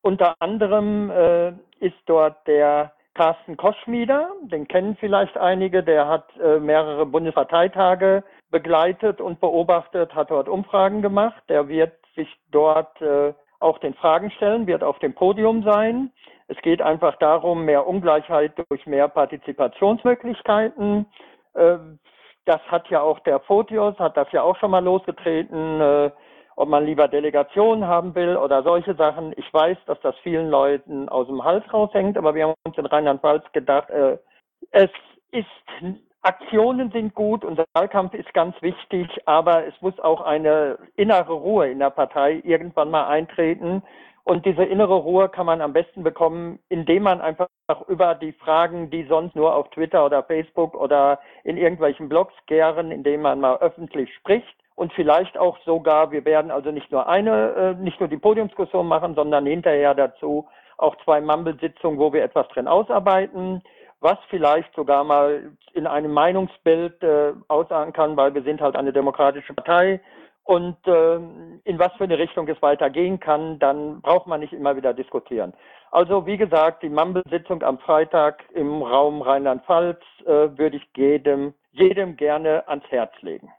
Unter anderem äh, ist dort der Carsten Koschmieder, den kennen vielleicht einige, der hat äh, mehrere Bundesparteitage begleitet und beobachtet, hat dort Umfragen gemacht. Der wird sich dort äh, auch den Fragen stellen, wird auf dem Podium sein. Es geht einfach darum, mehr Ungleichheit durch mehr Partizipationsmöglichkeiten. Äh, das hat ja auch der Photios, hat das ja auch schon mal losgetreten, äh, ob man lieber Delegationen haben will oder solche Sachen. Ich weiß, dass das vielen Leuten aus dem Hals raushängt, aber wir haben uns in Rheinland-Pfalz gedacht, äh, es ist Aktionen sind gut und der Wahlkampf ist ganz wichtig, aber es muss auch eine innere Ruhe in der Partei irgendwann mal eintreten. Und diese innere Ruhe kann man am besten bekommen, indem man einfach über die Fragen, die sonst nur auf Twitter oder Facebook oder in irgendwelchen Blogs gären, indem man mal öffentlich spricht. Und vielleicht auch sogar, wir werden also nicht nur eine, äh, nicht nur die Podiumsdiskussion machen, sondern hinterher dazu auch zwei Mumble-Sitzungen, wo wir etwas drin ausarbeiten was vielleicht sogar mal in einem Meinungsbild äh, aussagen kann, weil wir sind halt eine demokratische Partei und äh, in was für eine Richtung es weitergehen kann, dann braucht man nicht immer wieder diskutieren. Also wie gesagt, die Mumble-Sitzung am Freitag im Raum Rheinland-Pfalz äh, würde ich jedem, jedem gerne ans Herz legen.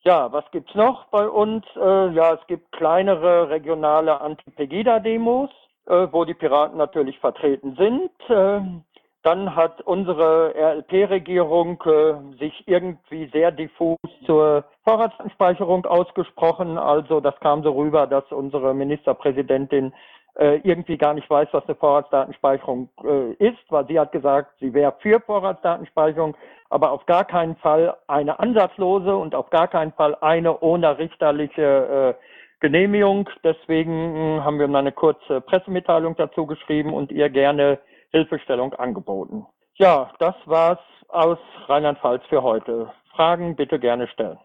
Ja, was gibt's noch bei uns? Äh, ja, es gibt kleinere regionale Anti-Pegida-Demos, äh, wo die Piraten natürlich vertreten sind. Dann hat unsere RLP-Regierung äh, sich irgendwie sehr diffus zur Vorratsdatenspeicherung ausgesprochen. Also das kam so rüber, dass unsere Ministerpräsidentin äh, irgendwie gar nicht weiß, was eine Vorratsdatenspeicherung äh, ist, weil sie hat gesagt, sie wäre für Vorratsdatenspeicherung, aber auf gar keinen Fall eine ansatzlose und auf gar keinen Fall eine ohne richterliche äh, Genehmigung. Deswegen hm, haben wir eine kurze Pressemitteilung dazu geschrieben und ihr gerne Hilfestellung angeboten. Ja, das war's aus Rheinland-Pfalz für heute. Fragen bitte gerne stellen.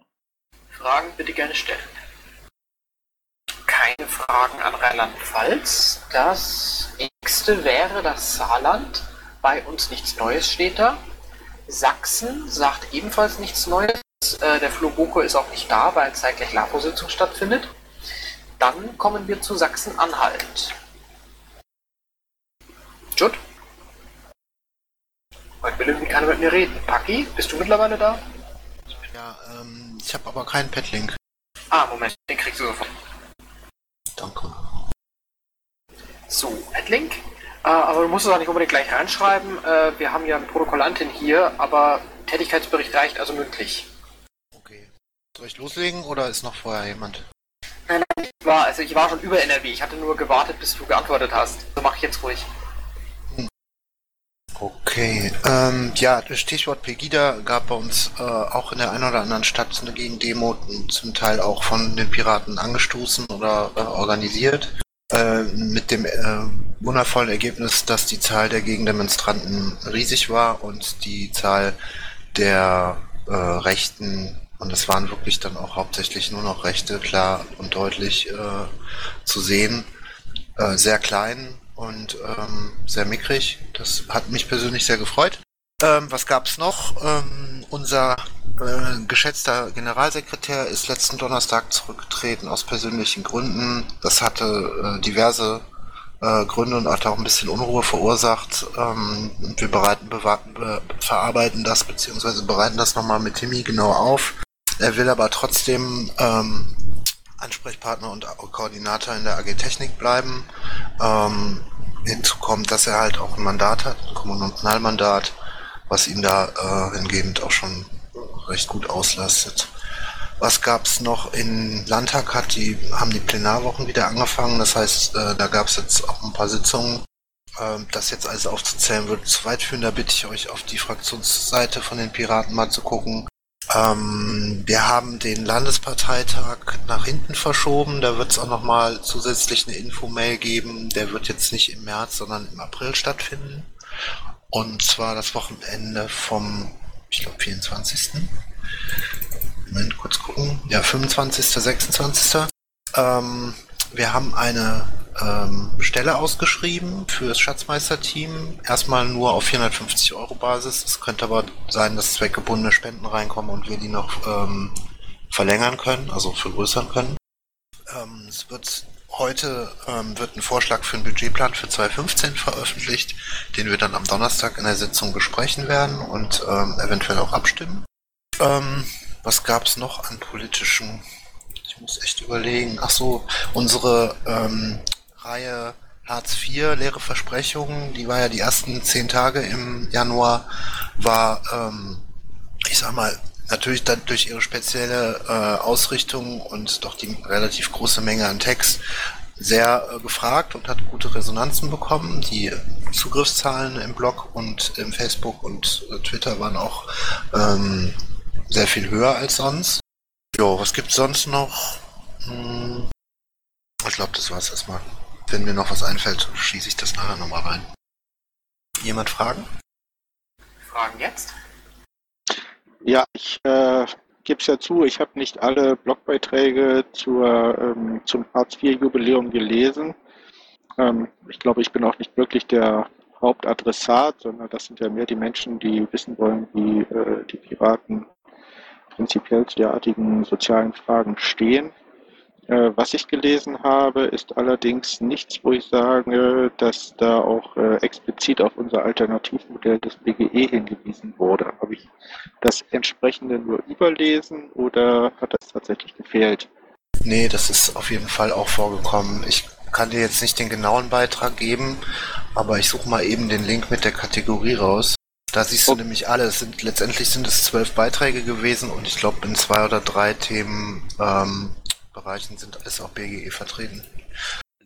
Fragen bitte gerne stellen. Keine Fragen an Rheinland-Pfalz. Das nächste wäre das Saarland. Bei uns nichts Neues steht da. Sachsen sagt ebenfalls nichts Neues. Äh, der Flo Boko ist auch nicht da, weil zeitgleich LAPO-Sitzung stattfindet. Dann kommen wir zu Sachsen-Anhalt. Judd? Heute will irgendwie keiner mit mir reden. Paki, bist du mittlerweile da? Ja, ähm, ich habe aber keinen Petlink. Ah, Moment, den kriegst du sofort. Danke. So, Petlink. Äh, aber du musst es auch nicht unbedingt gleich reinschreiben. Äh, wir haben ja eine Protokollantin hier, aber Tätigkeitsbericht reicht also mündlich. Okay. Soll ich loslegen oder ist noch vorher jemand? Nein, nein, ich war, also ich war schon über NRW. Ich hatte nur gewartet, bis du geantwortet hast. So mache ich jetzt ruhig. Okay, ähm, ja, das Stichwort Pegida gab bei uns äh, auch in der einen oder anderen Stadt eine Gegendemo, zum Teil auch von den Piraten angestoßen oder äh, organisiert, äh, mit dem äh, wundervollen Ergebnis, dass die Zahl der Gegendemonstranten riesig war und die Zahl der äh, Rechten, und es waren wirklich dann auch hauptsächlich nur noch Rechte, klar und deutlich äh, zu sehen, sehr klein und ähm, sehr mickrig. Das hat mich persönlich sehr gefreut. Ähm, was gab's noch? Ähm, unser äh, geschätzter Generalsekretär ist letzten Donnerstag zurückgetreten aus persönlichen Gründen. Das hatte äh, diverse äh, Gründe und hat auch ein bisschen Unruhe verursacht. Ähm, wir bereiten, be verarbeiten das beziehungsweise bereiten das nochmal mit Timmy genau auf. Er will aber trotzdem ähm, Ansprechpartner und Koordinator in der AG Technik bleiben. Ähm, hinzu kommt, dass er halt auch ein Mandat hat, ein Kommunalmandat, was ihn da äh, hingehend auch schon recht gut auslastet. Was gab's noch? In Landtag hat die, haben die Plenarwochen wieder angefangen. Das heißt, äh, da gab's jetzt auch ein paar Sitzungen. Äh, das jetzt alles aufzuzählen würde zu weit führen. Da bitte ich euch auf die Fraktionsseite von den Piraten mal zu gucken. Ähm, wir haben den Landesparteitag nach hinten verschoben. Da wird es auch nochmal zusätzlich eine Info-Mail geben. Der wird jetzt nicht im März, sondern im April stattfinden. Und zwar das Wochenende vom, ich glaube, 24. Moment, kurz gucken. Ja, 25., 26. Ähm, wir haben eine ähm, Stelle ausgeschrieben für das Schatzmeisterteam. Erstmal nur auf 450 Euro Basis. Es könnte aber sein, dass zweckgebundene Spenden reinkommen und wir die noch ähm, verlängern können, also vergrößern können. Ähm, es wird heute ähm, wird ein Vorschlag für einen Budgetplan für 2015 veröffentlicht, den wir dann am Donnerstag in der Sitzung besprechen werden und ähm, eventuell auch abstimmen. Ähm, was gab es noch an politischen ich muss echt überlegen. Ach so, unsere ähm, Reihe Hartz IV, leere Versprechungen, die war ja die ersten zehn Tage im Januar, war, ähm, ich sag mal, natürlich dann durch ihre spezielle äh, Ausrichtung und doch die relativ große Menge an Text sehr äh, gefragt und hat gute Resonanzen bekommen. Die Zugriffszahlen im Blog und im Facebook und äh, Twitter waren auch ähm, sehr viel höher als sonst. Jo, was gibt's sonst noch? Hm, ich glaube, das war's erstmal. Wenn mir noch was einfällt, schieße ich das nachher nochmal rein. Jemand Fragen? Fragen jetzt? Ja, ich äh, gebe es ja zu, ich habe nicht alle Blogbeiträge zur, ähm, zum Hartz-IV-Jubiläum gelesen. Ähm, ich glaube, ich bin auch nicht wirklich der Hauptadressat, sondern das sind ja mehr die Menschen, die wissen wollen, wie äh, die Piraten prinzipiell zu derartigen sozialen Fragen stehen. Äh, was ich gelesen habe, ist allerdings nichts, wo ich sage, dass da auch äh, explizit auf unser Alternativmodell des BGE hingewiesen wurde. Habe ich das entsprechende nur überlesen oder hat das tatsächlich gefehlt? Nee, das ist auf jeden Fall auch vorgekommen. Ich kann dir jetzt nicht den genauen Beitrag geben, aber ich suche mal eben den Link mit der Kategorie raus. Da siehst du okay. nämlich alles. Sind, letztendlich sind es zwölf Beiträge gewesen und ich glaube in zwei oder drei Themen ähm, Bereichen sind, ist auch BGE vertreten.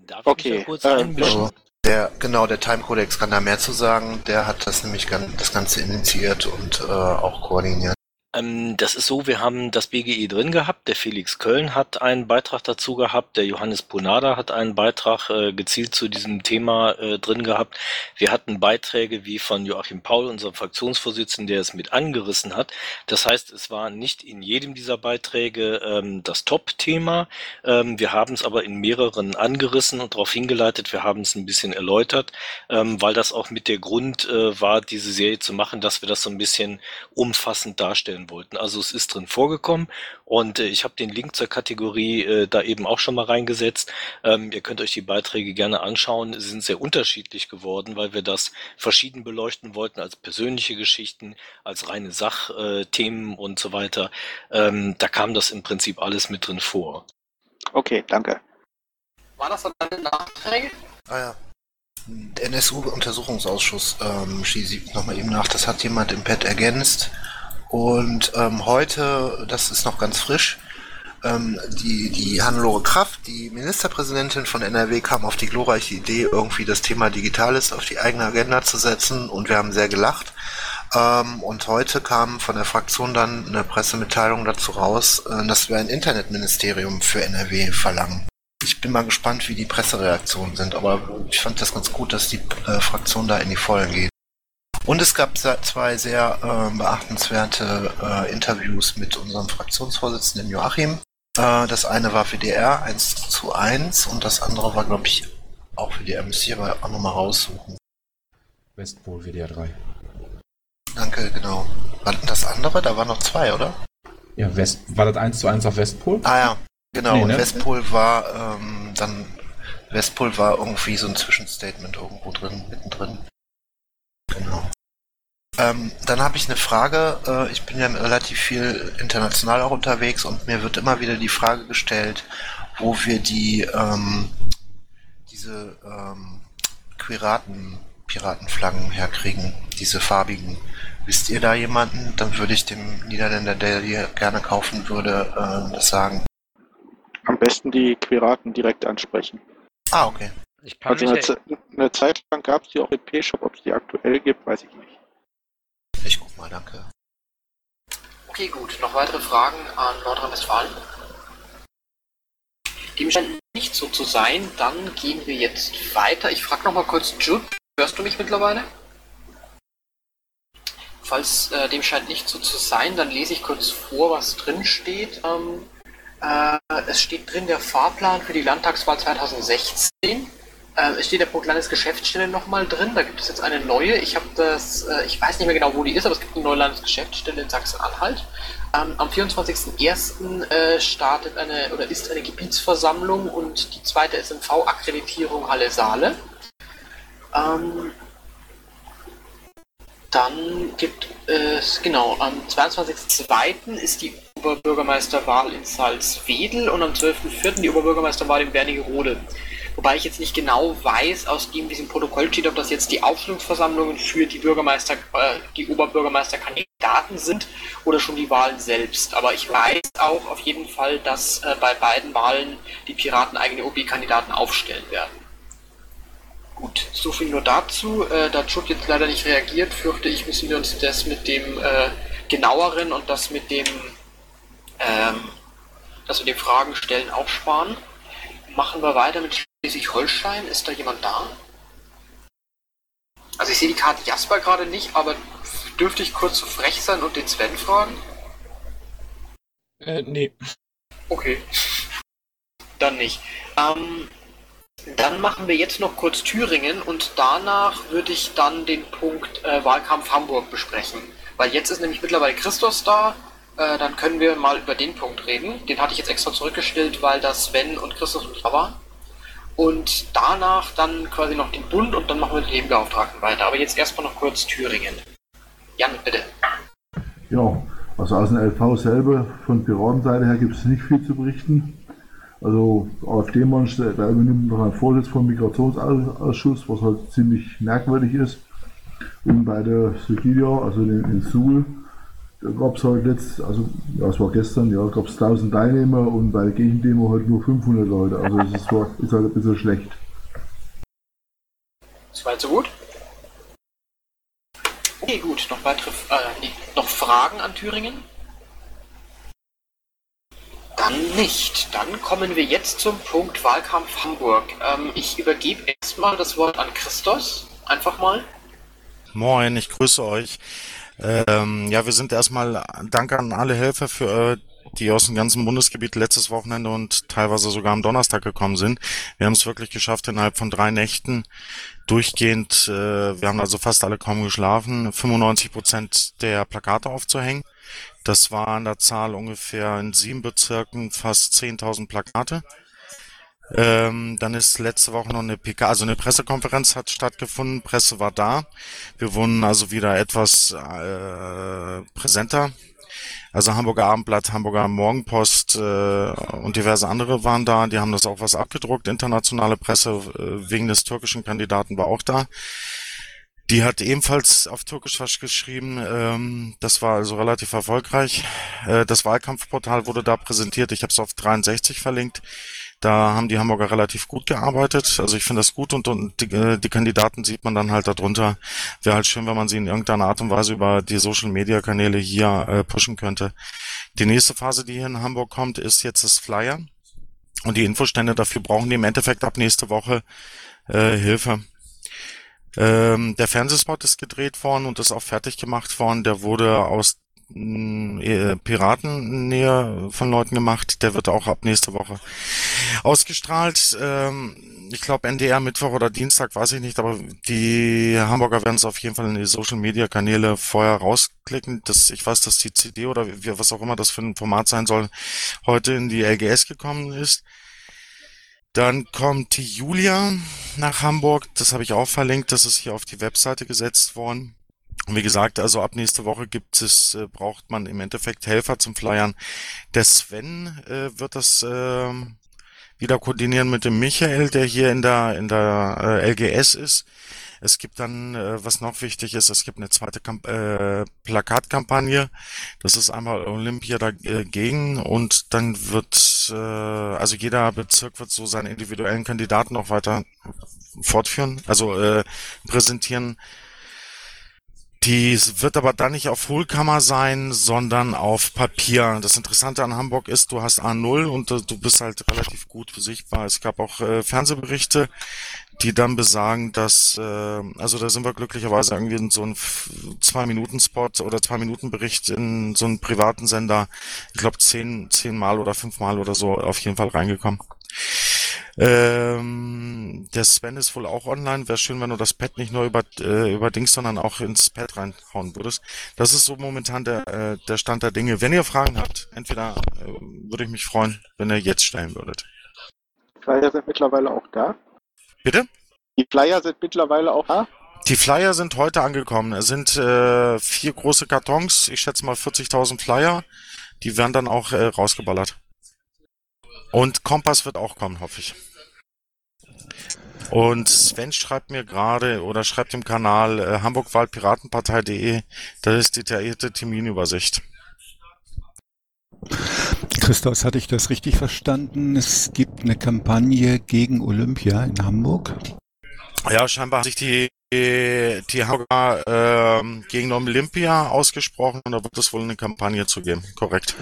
Darf okay. ich kurz ähm, also der, genau, der Time Codex kann da mehr zu sagen. Der hat das nämlich das Ganze initiiert und äh, auch koordiniert. Ähm, das ist so, wir haben das BGE drin gehabt, der Felix Köln hat einen Beitrag dazu gehabt, der Johannes Ponada hat einen Beitrag äh, gezielt zu diesem Thema äh, drin gehabt. Wir hatten Beiträge wie von Joachim Paul, unserem Fraktionsvorsitzenden, der es mit angerissen hat. Das heißt, es war nicht in jedem dieser Beiträge ähm, das Top-Thema. Ähm, wir haben es aber in mehreren angerissen und darauf hingeleitet, wir haben es ein bisschen erläutert, ähm, weil das auch mit der Grund äh, war, diese Serie zu machen, dass wir das so ein bisschen umfassend darstellen darstellen wollten. Also es ist drin vorgekommen und äh, ich habe den Link zur Kategorie äh, da eben auch schon mal reingesetzt. Ähm, ihr könnt euch die Beiträge gerne anschauen. Sie sind sehr unterschiedlich geworden, weil wir das verschieden beleuchten wollten als persönliche Geschichten, als reine Sachthemen und so weiter. Ähm, da kam das im Prinzip alles mit drin vor. Okay, danke. War das dann eine Nachträge? Ah ja. Der NSU-Untersuchungsausschuss ähm, schieße ich nochmal eben nach. Das hat jemand im Pad ergänzt. Und ähm, heute, das ist noch ganz frisch, ähm, die, die Hannelore Kraft, die Ministerpräsidentin von NRW, kam auf die glorreiche Idee, irgendwie das Thema Digitales auf die eigene Agenda zu setzen und wir haben sehr gelacht. Ähm, und heute kam von der Fraktion dann eine Pressemitteilung dazu raus, äh, dass wir ein Internetministerium für NRW verlangen. Ich bin mal gespannt, wie die Pressereaktionen sind, aber ich fand das ganz gut, dass die äh, Fraktion da in die Vollen geht. Und es gab zwei sehr äh, beachtenswerte äh, Interviews mit unserem Fraktionsvorsitzenden Joachim. Äh, das eine war für DR 1 zu 1 und das andere war, glaube ich, auch für DR. Müsste ich aber auch nochmal raussuchen. Westpol WDR 3. Danke, genau. War das andere? Da waren noch zwei, oder? Ja, West, war das 1 zu 1 auf Westpol? Ah ja, genau. Nee, ne? Westpol war ähm, dann Westpol war irgendwie so ein Zwischenstatement irgendwo drin, mittendrin. Genau. Ähm, dann habe ich eine Frage. Äh, ich bin ja relativ viel international auch unterwegs und mir wird immer wieder die Frage gestellt, wo wir die ähm, diese ähm, Piraten, Piratenflaggen herkriegen, diese farbigen. Wisst ihr da jemanden? Dann würde ich dem Niederländer, der die gerne kaufen würde, äh, das sagen. Am besten die Piraten direkt ansprechen. Ah, okay. Also eine, Ze eine, Zeit lang gab es die auch in P-Shop, ob es die aktuell gibt, weiß ich nicht. Ich guck mal, danke. Okay, gut. Noch weitere Fragen an Nordrhein-Westfalen? Dem scheint nicht so zu sein. Dann gehen wir jetzt weiter. Ich frage noch mal kurz, Jude, hörst du mich mittlerweile? Falls äh, dem scheint nicht so zu sein, dann lese ich kurz vor, was drin steht. Ähm, äh, es steht drin der Fahrplan für die Landtagswahl 2016. Äh, es steht ja pro Landesgeschäftsstelle nochmal drin. Da gibt es jetzt eine neue. Ich habe das, äh, ich weiß nicht mehr genau, wo die ist, aber es gibt eine neue Landesgeschäftsstelle in Sachsen-Anhalt. Ähm, am 24.01. Äh, startet eine oder ist eine Gebietsversammlung und die zweite SMV-Akkreditierung Halle Saale. Ähm, dann gibt es, genau, am 22.02. ist die Oberbürgermeisterwahl in Salzwedel und am 12.04. die Oberbürgermeisterwahl in Wernigerode. Wobei ich jetzt nicht genau weiß, aus dem diesem Protokoll steht, ob das jetzt die Aufstellungsversammlungen für die Bürgermeister, äh, die Oberbürgermeisterkandidaten sind oder schon die Wahlen selbst. Aber ich weiß auch auf jeden Fall, dass äh, bei beiden Wahlen die Piraten eigene OB-Kandidaten aufstellen werden. Gut, so viel nur dazu. Äh, da Jupp jetzt leider nicht reagiert, fürchte ich, müssen wir uns das mit dem äh, genaueren und das mit dem, ähm, das mit dem Fragen stellen auch sparen. Machen wir weiter mit Schleswig-Holstein. Ist da jemand da? Also ich sehe die Karte Jasper gerade nicht, aber dürfte ich kurz so frech sein und den Sven fragen? Äh, nee. Okay. Dann nicht. Ähm, dann machen wir jetzt noch kurz Thüringen und danach würde ich dann den Punkt äh, Wahlkampf Hamburg besprechen. Weil jetzt ist nämlich mittlerweile Christos da, äh, dann können wir mal über den Punkt reden. Den hatte ich jetzt extra zurückgestellt, weil da Sven und Christos und da waren. Und danach dann quasi noch den Bund und dann machen wir den Nebenbeauftragten weiter. Aber jetzt erstmal noch kurz Thüringen. Jan, bitte. Ja, also aus dem LV selber, von Piratenseite her gibt es nicht viel zu berichten. Also AfD-Mensch, der übernimmt noch einen Vorsitz vom Migrationsausschuss, was halt ziemlich merkwürdig ist. Und bei der Sugidia, also in, Suhl, da gab es halt jetzt, also ja, es war gestern, ja, gab es 1000 Teilnehmer und bei der Gegendemo halt nur 500 Leute. Also es ist, war, ist halt ein bisschen schlecht. Soweit so gut? Okay, gut. Noch weitere, äh, nee, noch Fragen an Thüringen? Dann nicht. Dann kommen wir jetzt zum Punkt Wahlkampf Hamburg. Ähm, ich übergebe erstmal das Wort an Christos. Einfach mal. Moin, ich grüße euch. Ähm, ja, wir sind erstmal Danke an alle Helfer für äh, die aus dem ganzen Bundesgebiet letztes Wochenende und teilweise sogar am Donnerstag gekommen sind. Wir haben es wirklich geschafft, innerhalb von drei Nächten durchgehend, äh, wir haben also fast alle kaum geschlafen, 95 Prozent der Plakate aufzuhängen. Das war an der Zahl ungefähr in sieben Bezirken fast 10.000 Plakate. Ähm, dann ist letzte Woche noch eine PK, also eine Pressekonferenz hat stattgefunden, Presse war da. Wir wurden also wieder etwas äh, präsenter. Also Hamburger Abendblatt, Hamburger Morgenpost äh, und diverse andere waren da. Die haben das auch was abgedruckt. Internationale Presse äh, wegen des türkischen Kandidaten war auch da. Die hat ebenfalls auf Türkisch was geschrieben. Ähm, das war also relativ erfolgreich. Äh, das Wahlkampfportal wurde da präsentiert. Ich habe es auf 63 verlinkt. Da haben die Hamburger relativ gut gearbeitet. Also ich finde das gut und, und die, äh, die, Kandidaten sieht man dann halt darunter. Wäre halt schön, wenn man sie in irgendeiner Art und Weise über die Social-Media-Kanäle hier äh, pushen könnte. Die nächste Phase, die hier in Hamburg kommt, ist jetzt das Flyer. Und die Infostände dafür brauchen die im Endeffekt ab nächste Woche äh, Hilfe. Ähm, der Fernsehspot ist gedreht worden und ist auch fertig gemacht worden. Der wurde aus äh, Piratennähe von Leuten gemacht. Der wird auch ab nächste Woche ausgestrahlt. Ähm, ich glaube NDR Mittwoch oder Dienstag, weiß ich nicht, aber die Hamburger werden es auf jeden Fall in die Social Media Kanäle vorher rausklicken. Das, ich weiß, dass die CD oder was auch immer das für ein Format sein soll, heute in die LGS gekommen ist. Dann kommt die Julia nach Hamburg. Das habe ich auch verlinkt. Das ist hier auf die Webseite gesetzt worden. Und wie gesagt, also ab nächste Woche gibt es, äh, braucht man im Endeffekt Helfer zum Flyern. Der Sven äh, wird das äh, wieder koordinieren mit dem Michael, der hier in der in der äh, LGS ist. Es gibt dann, äh, was noch wichtig ist, es gibt eine zweite Kamp äh, Plakatkampagne. Das ist einmal Olympia dagegen und dann wird, äh, also jeder Bezirk wird so seinen individuellen Kandidaten noch weiter fortführen, also äh, präsentieren. Die wird aber dann nicht auf Hohlkammer sein, sondern auf Papier. Das Interessante an Hamburg ist, du hast A0 und du bist halt relativ gut sichtbar. Es gab auch äh, Fernsehberichte, die dann besagen, dass, äh, also da sind wir glücklicherweise irgendwie in so einem Zwei-Minuten-Spot oder Zwei-Minuten-Bericht in so einen privaten Sender, ich glaube zehn, zehn Mal oder fünfmal oder so auf jeden Fall reingekommen. Ähm, der Sven ist wohl auch online. Wäre schön, wenn du das Pad nicht nur über, äh, über Dings, sondern auch ins Pad reinhauen würdest. Das ist so momentan der, äh, der Stand der Dinge. Wenn ihr Fragen habt, entweder äh, würde ich mich freuen, wenn ihr jetzt stellen würdet. Flyer sind mittlerweile auch da. Bitte? Die Flyer sind mittlerweile auch da. Die Flyer sind heute angekommen. Es sind äh, vier große Kartons, ich schätze mal 40.000 Flyer. Die werden dann auch äh, rausgeballert. Und Kompass wird auch kommen, hoffe ich. Und Sven schreibt mir gerade oder schreibt im Kanal äh, hamburgwaldpiratenpartei.de, das ist detaillierte Terminübersicht. Christos, hatte ich das richtig verstanden? Es gibt eine Kampagne gegen Olympia in Hamburg. Ja, scheinbar hat sich die, die Hamburger ähm, gegen Olympia ausgesprochen und da wird es wohl eine Kampagne zu geben. Korrekt.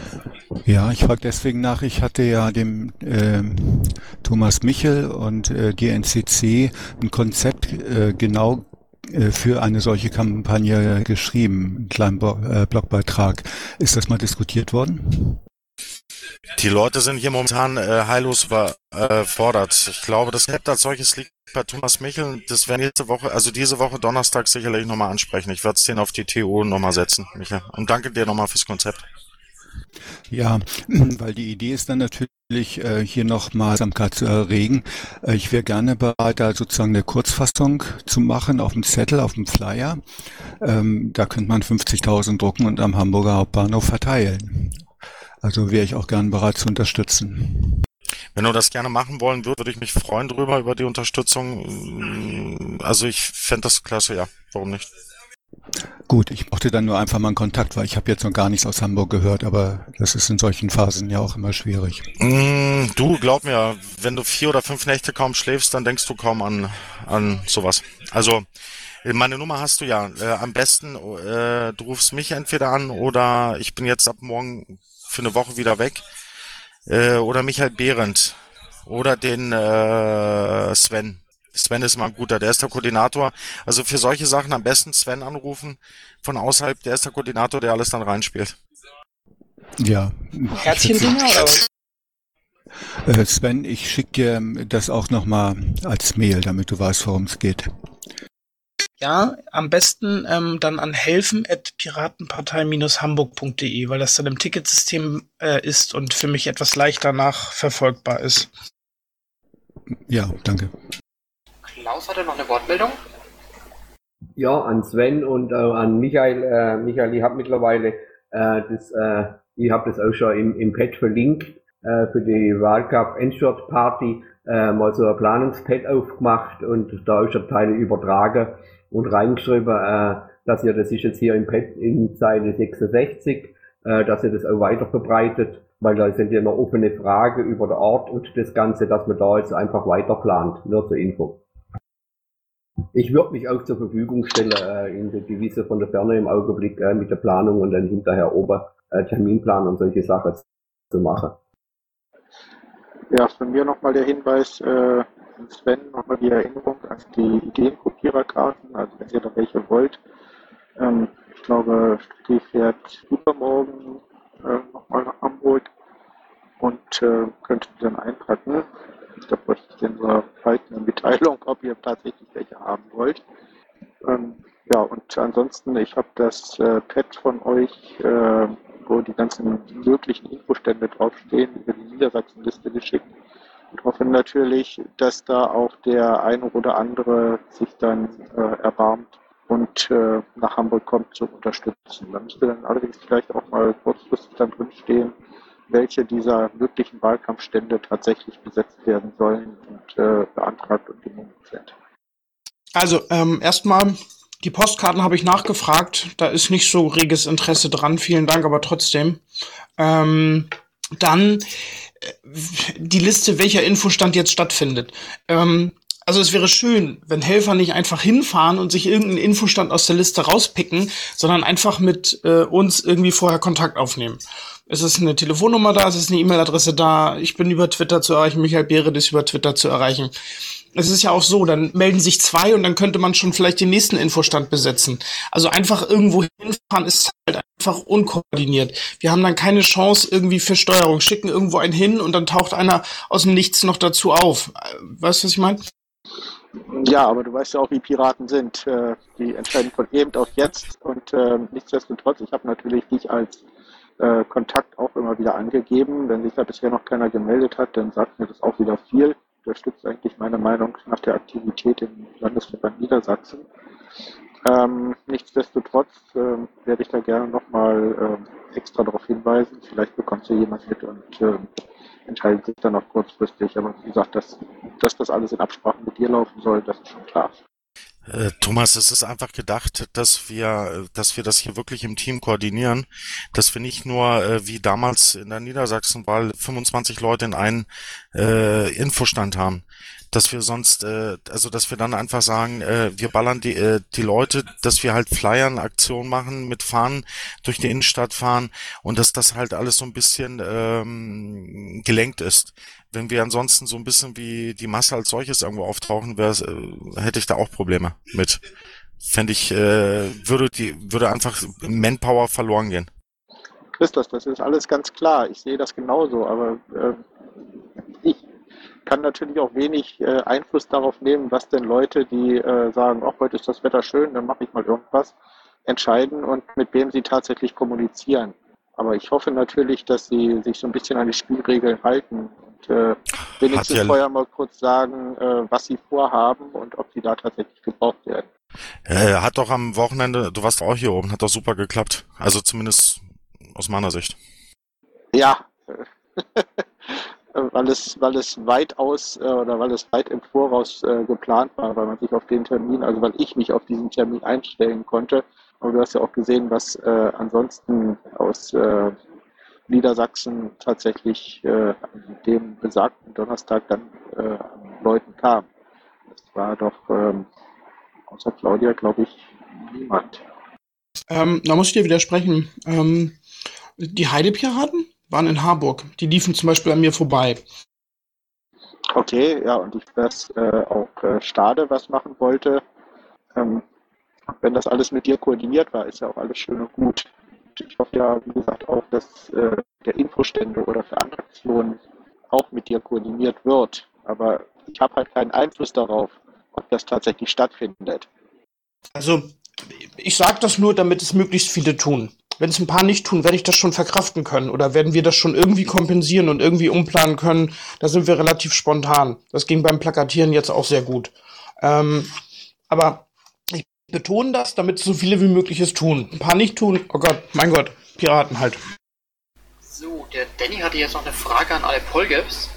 Ja, ich frage deswegen nach. Ich hatte ja dem ähm, Thomas Michel und äh, DNCC ein Konzept äh, genau äh, für eine solche Kampagne geschrieben, einen kleinen äh, Blogbeitrag. Ist das mal diskutiert worden? Die Leute sind hier momentan äh, heillos überfordert. Ich glaube, das Konzept als solches liegt bei Thomas Michel. Das werden nächste Woche, also diese Woche Donnerstag sicherlich nochmal ansprechen. Ich werde es den auf die TU nochmal setzen, Michael. Und danke dir nochmal fürs Konzept. Ja, weil die Idee ist dann natürlich, äh, hier nochmal Samkeit zu erregen. Äh, ich wäre gerne bereit, da sozusagen eine Kurzfassung zu machen auf dem Zettel, auf dem Flyer. Ähm, da könnte man 50.000 drucken und am Hamburger Hauptbahnhof verteilen. Also wäre ich auch gern bereit zu unterstützen. Wenn du das gerne machen wollen würdest, würde ich mich freuen drüber, über die Unterstützung. Also ich fände das klasse, ja. Warum nicht? Gut, ich brauchte dann nur einfach mal einen Kontakt, weil ich habe jetzt noch gar nichts aus Hamburg gehört, aber das ist in solchen Phasen ja auch immer schwierig. Mm, du, glaub mir, wenn du vier oder fünf Nächte kaum schläfst, dann denkst du kaum an, an sowas. Also, meine Nummer hast du ja. Äh, am besten, äh, du rufst mich entweder an oder ich bin jetzt ab morgen für eine Woche wieder weg. Äh, oder Michael Behrendt. Oder den äh, Sven. Sven ist mal ein guter, der ist der Koordinator. Also für solche Sachen am besten Sven anrufen von außerhalb, der ist der Koordinator, der alles dann reinspielt. Ja. Herzchendinger oder was? Äh, Sven, ich schicke dir das auch nochmal als Mail, damit du weißt, worum es geht. Ja, am besten ähm, dann an helfen.piratenpartei-hamburg.de, weil das dann im Ticketsystem äh, ist und für mich etwas leichter nachverfolgbar ist. Ja, danke. Klaus hatte noch eine Wortmeldung. Ja, an Sven und äh, an Michael. Äh, Michael, ich habe mittlerweile äh, das, äh, ich habe das auch schon im, im Pad verlinkt äh, für die Wahlcup Endshot Party äh, mal so ein Planungspad aufgemacht und da auch schon Teile übertragen und reingeschrieben, äh, dass ihr das ist jetzt hier im Pad in Seite 66, äh, dass ihr das auch weiter verbreitet, weil da sind ja noch offene Fragen über den Ort und das Ganze, dass man da jetzt einfach weiter plant. Nur zur Info. Ich würde mich auch zur Verfügung stellen äh, in der Devise von der Ferne im Augenblick äh, mit der Planung und dann hinterher oben äh, Terminplan und solche Sachen zu machen. Ja, von mir nochmal der Hinweis, äh, Sven, nochmal die Erinnerung an die Ideenkopiererkarten, also wenn ihr da welche wollt. Ähm, ich glaube, Stücki fährt übermorgen äh, nochmal nach Hamburg und äh, könnte die dann einpacken. Da bräuchte ich so bald eine Mitteilung, ob ihr tatsächlich welche haben wollt. Ähm, ja, und ansonsten, ich habe das äh, Pad von euch, äh, wo die ganzen möglichen Infostände draufstehen, über die Niedersachsenliste geschickt und hoffe natürlich, dass da auch der eine oder andere sich dann äh, erbarmt und äh, nach Hamburg kommt zum Unterstützen. Da müsste dann allerdings vielleicht auch mal kurzfristig dann drinstehen, welche dieser möglichen Wahlkampfstände tatsächlich besetzt werden sollen und äh, beantragt und genehmigt sind. Also ähm, erstmal, die Postkarten habe ich nachgefragt. Da ist nicht so reges Interesse dran. Vielen Dank, aber trotzdem. Ähm, dann die Liste, welcher Infostand jetzt stattfindet. Ähm, also es wäre schön, wenn Helfer nicht einfach hinfahren und sich irgendeinen Infostand aus der Liste rauspicken, sondern einfach mit äh, uns irgendwie vorher Kontakt aufnehmen. Es ist eine Telefonnummer da, es ist eine E-Mail-Adresse da, ich bin über Twitter zu erreichen, Michael Behrend ist über Twitter zu erreichen. Es ist ja auch so, dann melden sich zwei und dann könnte man schon vielleicht den nächsten Infostand besetzen. Also einfach irgendwo hinfahren ist halt einfach unkoordiniert. Wir haben dann keine Chance irgendwie für Steuerung. Schicken irgendwo einen hin und dann taucht einer aus dem Nichts noch dazu auf. Weißt du, was ich meine? Ja, aber du weißt ja auch, wie Piraten sind. Äh, Die entscheiden von eben auf jetzt und äh, nichtsdestotrotz, ich habe natürlich dich als äh, Kontakt auch immer wieder angegeben. Wenn sich da bisher noch keiner gemeldet hat, dann sagt mir das auch wieder viel. Unterstützt eigentlich meine Meinung nach der Aktivität im Landesverband Niedersachsen. Ähm, nichtsdestotrotz äh, werde ich da gerne nochmal äh, extra darauf hinweisen. Vielleicht bekommt sie jemand mit und äh, entscheidet sich dann auch kurzfristig. Aber wie gesagt, dass, dass das alles in Absprache mit dir laufen soll, das ist schon klar. Äh, Thomas, es ist einfach gedacht, dass wir, dass wir das hier wirklich im Team koordinieren, dass wir nicht nur äh, wie damals in der Niedersachsenwahl 25 Leute in einen äh, Infostand haben, dass wir sonst, äh, also dass wir dann einfach sagen, äh, wir ballern die, äh, die Leute, dass wir halt Flyern, Aktionen machen, mit Fahren durch die Innenstadt fahren und dass das halt alles so ein bisschen ähm, gelenkt ist. Wenn wir ansonsten so ein bisschen wie die Masse als solches irgendwo auftauchen, wär, äh, hätte ich da auch Probleme mit. Fände ich, äh, würde die, würde einfach Manpower verloren gehen. Christoph, das ist alles ganz klar. Ich sehe das genauso, aber äh, ich kann natürlich auch wenig äh, Einfluss darauf nehmen, was denn Leute, die äh, sagen, ach, heute ist das Wetter schön, dann mache ich mal irgendwas, entscheiden und mit wem sie tatsächlich kommunizieren. Aber ich hoffe natürlich, dass sie sich so ein bisschen an die Spielregeln halten und äh, wenigstens ja- vorher mal kurz sagen, äh, was sie vorhaben und ob sie da tatsächlich gebraucht werden. Äh, hat doch am Wochenende, du warst auch hier oben, hat doch super geklappt. Also zumindest aus meiner Sicht. Ja, weil es, weil es weitaus äh, oder weil es weit im Voraus äh, geplant war, weil man sich auf den Termin, also weil ich mich auf diesen Termin einstellen konnte. Und du hast ja auch gesehen, was äh, ansonsten aus äh, Niedersachsen tatsächlich äh, an dem besagten Donnerstag dann äh, an Leuten kam. Das war doch ähm, außer Claudia, glaube ich, niemand. Ähm, da muss ich dir widersprechen. Ähm, die Heidepiraten waren in Harburg. Die liefen zum Beispiel an mir vorbei. Okay, ja, und ich das äh, auch äh, Stade was machen wollte. Ähm, wenn das alles mit dir koordiniert war, ist ja auch alles schön und gut. Ich hoffe ja, wie gesagt, auch, dass äh, der Infostände oder für andere Aktionen auch mit dir koordiniert wird. Aber ich habe halt keinen Einfluss darauf, ob das tatsächlich stattfindet. Also, ich sage das nur, damit es möglichst viele tun. Wenn es ein paar nicht tun, werde ich das schon verkraften können oder werden wir das schon irgendwie kompensieren und irgendwie umplanen können. Da sind wir relativ spontan. Das ging beim Plakatieren jetzt auch sehr gut. Ähm, aber ich betone das, damit so viele wie möglich es tun. Ein paar nicht tun, oh Gott, mein Gott, Piraten halt. So, der Danny hatte jetzt noch eine Frage an alle Polgaps.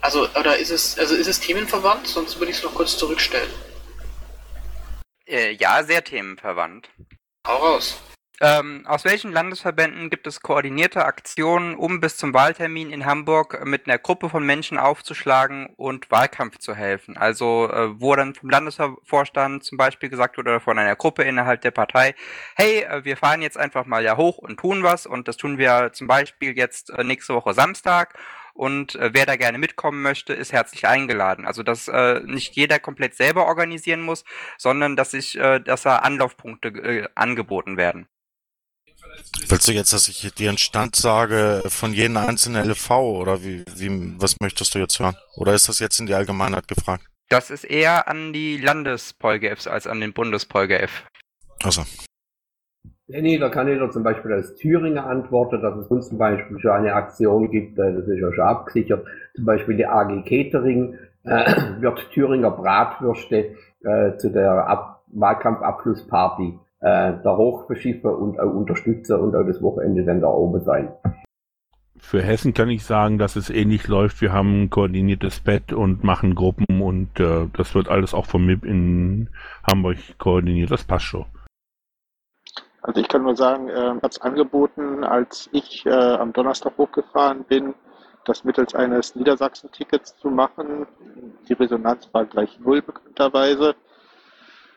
Also, oder ist es, also ist es themenverwandt? Sonst würde ich es noch kurz zurückstellen. Äh, ja, sehr themenverwandt. Hau raus. Ähm, aus welchen Landesverbänden gibt es koordinierte Aktionen, um bis zum Wahltermin in Hamburg mit einer Gruppe von Menschen aufzuschlagen und Wahlkampf zu helfen? Also, äh, wo dann vom Landesvorstand zum Beispiel gesagt wurde oder von einer Gruppe innerhalb der Partei, hey, äh, wir fahren jetzt einfach mal ja hoch und tun was und das tun wir zum Beispiel jetzt äh, nächste Woche Samstag und äh, wer da gerne mitkommen möchte, ist herzlich eingeladen. Also dass äh, nicht jeder komplett selber organisieren muss, sondern dass sich, äh, dass da Anlaufpunkte äh, angeboten werden. Willst du jetzt, dass ich dir einen Stand sage von jedem einzelnen LV oder wie, wie, was möchtest du jetzt hören? Oder ist das jetzt in die Allgemeinheit gefragt? Das ist eher an die Landespolgefs als an den Bundespolgef. Also. Nee, da kann ich dir zum Beispiel als Thüringer antworten, dass es uns zum Beispiel schon eine Aktion gibt, äh, das ist ja schon abgesichert, zum Beispiel die AG Catering äh, wird Thüringer Bratwürste äh, zu der Ab Wahlkampfabschlussparty äh, da hochbeschiffen und auch unterstützen und auch das Wochenende dann da oben sein. Für Hessen kann ich sagen, dass es ähnlich läuft. Wir haben ein koordiniertes Bett und machen Gruppen und äh, das wird alles auch vom MIP in Hamburg koordiniert. Das passt schon. Also ich kann nur sagen, äh, hat es angeboten, als ich äh, am Donnerstag hochgefahren bin, das mittels eines Niedersachsen-Tickets zu machen. Die Resonanz war gleich null bekannterweise.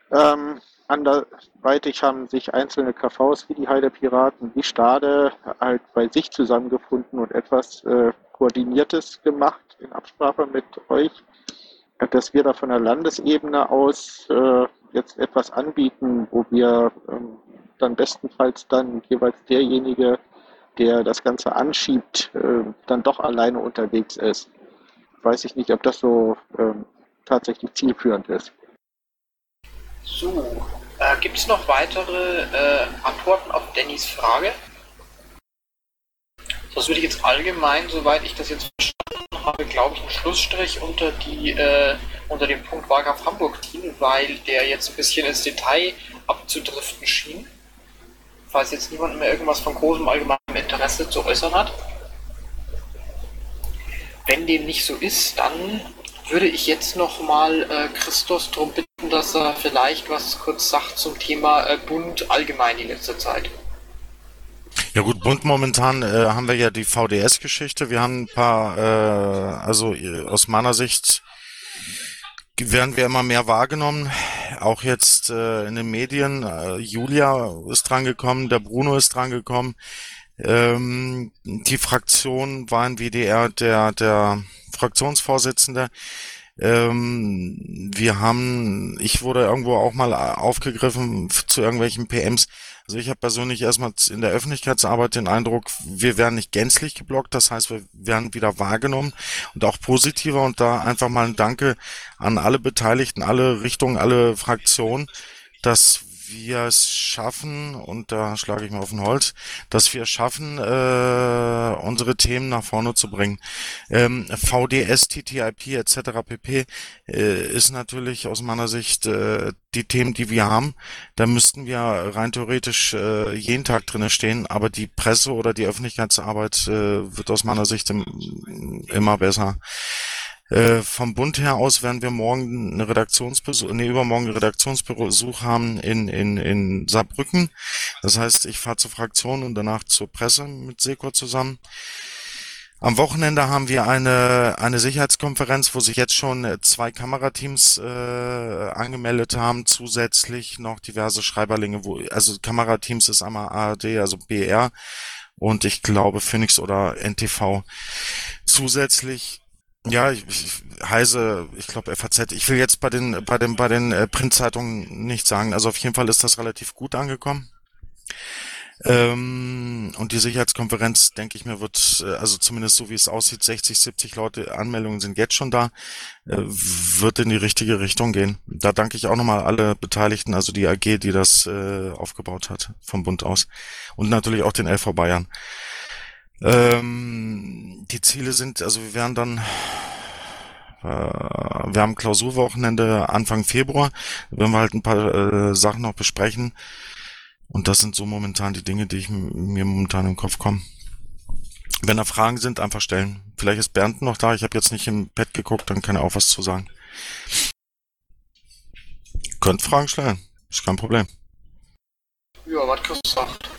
Ähm, anderweitig haben sich einzelne KVs wie die Heidepiraten, wie Stade halt bei sich zusammengefunden und etwas äh, Koordiniertes gemacht in Absprache mit euch, dass wir da von der Landesebene aus äh, jetzt etwas anbieten, wo wir ähm, dann bestenfalls dann jeweils derjenige, der das Ganze anschiebt, äh, dann doch alleine unterwegs ist. Weiß ich nicht, ob das so ähm, tatsächlich zielführend ist. So, äh, gibt es noch weitere äh, Antworten auf Dannys Frage? Sonst würde ich jetzt allgemein, soweit ich das jetzt verstanden habe, glaube ich, einen Schlussstrich unter die äh, unter dem Punkt Wahlkampf Hamburg ziehen, weil der jetzt ein bisschen ins Detail abzudriften schien. falls jetzt niemand mehr irgendwas von großem allgemeinem Interesse zu äußern hat. Wenn dem nicht so ist, dann würde ich jetzt nochmal äh, Christos darum bitten, dass er vielleicht was kurz sagt zum Thema äh, Bund allgemein in letzter Zeit. Ja gut, Bund momentan äh, haben wir ja die VDS-Geschichte. Wir haben ein paar, äh, also äh, aus meiner Sicht werden wir immer mehr wahrgenommen. Auch jetzt äh, in den Medien. Äh, Julia ist drangekommen, der Bruno ist drangekommen. Ähm, die Fraktion war in WDR der, der Fraktionsvorsitzende. Ähm, wir haben, ich wurde irgendwo auch mal aufgegriffen zu irgendwelchen PMs. Also ich habe persönlich erstmal in der Öffentlichkeitsarbeit den Eindruck, wir werden nicht gänzlich geblockt, das heißt, wir werden wieder wahrgenommen und auch positiver und da einfach mal ein Danke an alle Beteiligten, alle Richtungen, alle Fraktionen, dass wir es schaffen, und da schlage ich mal auf den Holz, dass wir es schaffen, äh, unsere Themen nach vorne zu bringen. Ähm, VDS, TTIP etc. pp. Äh, ist natürlich aus meiner Sicht äh, die Themen, die wir haben. Da müssten wir rein theoretisch äh, jeden Tag drinnen stehen, aber die Presse oder die Öffentlichkeitsarbeit äh, wird aus meiner Sicht im, immer besser. Äh, vom Bund her aus werden wir morgen eine Redaktionsbesuch, nee, übermorgen einen Redaktionsbesuch haben in, in, in Saarbrücken. Das heißt, ich fahre zur Fraktion und danach zur Presse mit Seko zusammen. Am Wochenende haben wir eine, eine Sicherheitskonferenz, wo sich jetzt schon zwei Kamerateams äh, angemeldet haben, zusätzlich noch diverse Schreiberlinge, wo, also Kamerateams ist einmal ARD, also BR und ich glaube Phoenix oder NTV. Zusätzlich ja, ich, ich heiße, ich glaube FAZ. Ich will jetzt bei den bei den bei den äh, Printzeitungen nicht sagen. Also auf jeden Fall ist das relativ gut angekommen. Ähm, und die Sicherheitskonferenz, denke ich mir, wird, äh, also zumindest so wie es aussieht, 60, 70 Leute, Anmeldungen sind jetzt schon da, äh, wird in die richtige Richtung gehen. Da danke ich auch nochmal alle Beteiligten, also die AG, die das äh, aufgebaut hat, vom Bund aus. Und natürlich auch den LV Bayern. Ähm, die Ziele sind, also wir werden dann, äh, wir haben Klausurwochenende Anfang Februar, werden wir halt ein paar äh, Sachen noch besprechen. Und das sind so momentan die Dinge, die ich mir momentan im Kopf kommen. Wenn da Fragen sind, einfach stellen. Vielleicht ist Bernd noch da. Ich habe jetzt nicht im Bett geguckt, dann kann er auch was zu sagen. Könnt Fragen stellen. Ist kein Problem. Ja, was gesagt.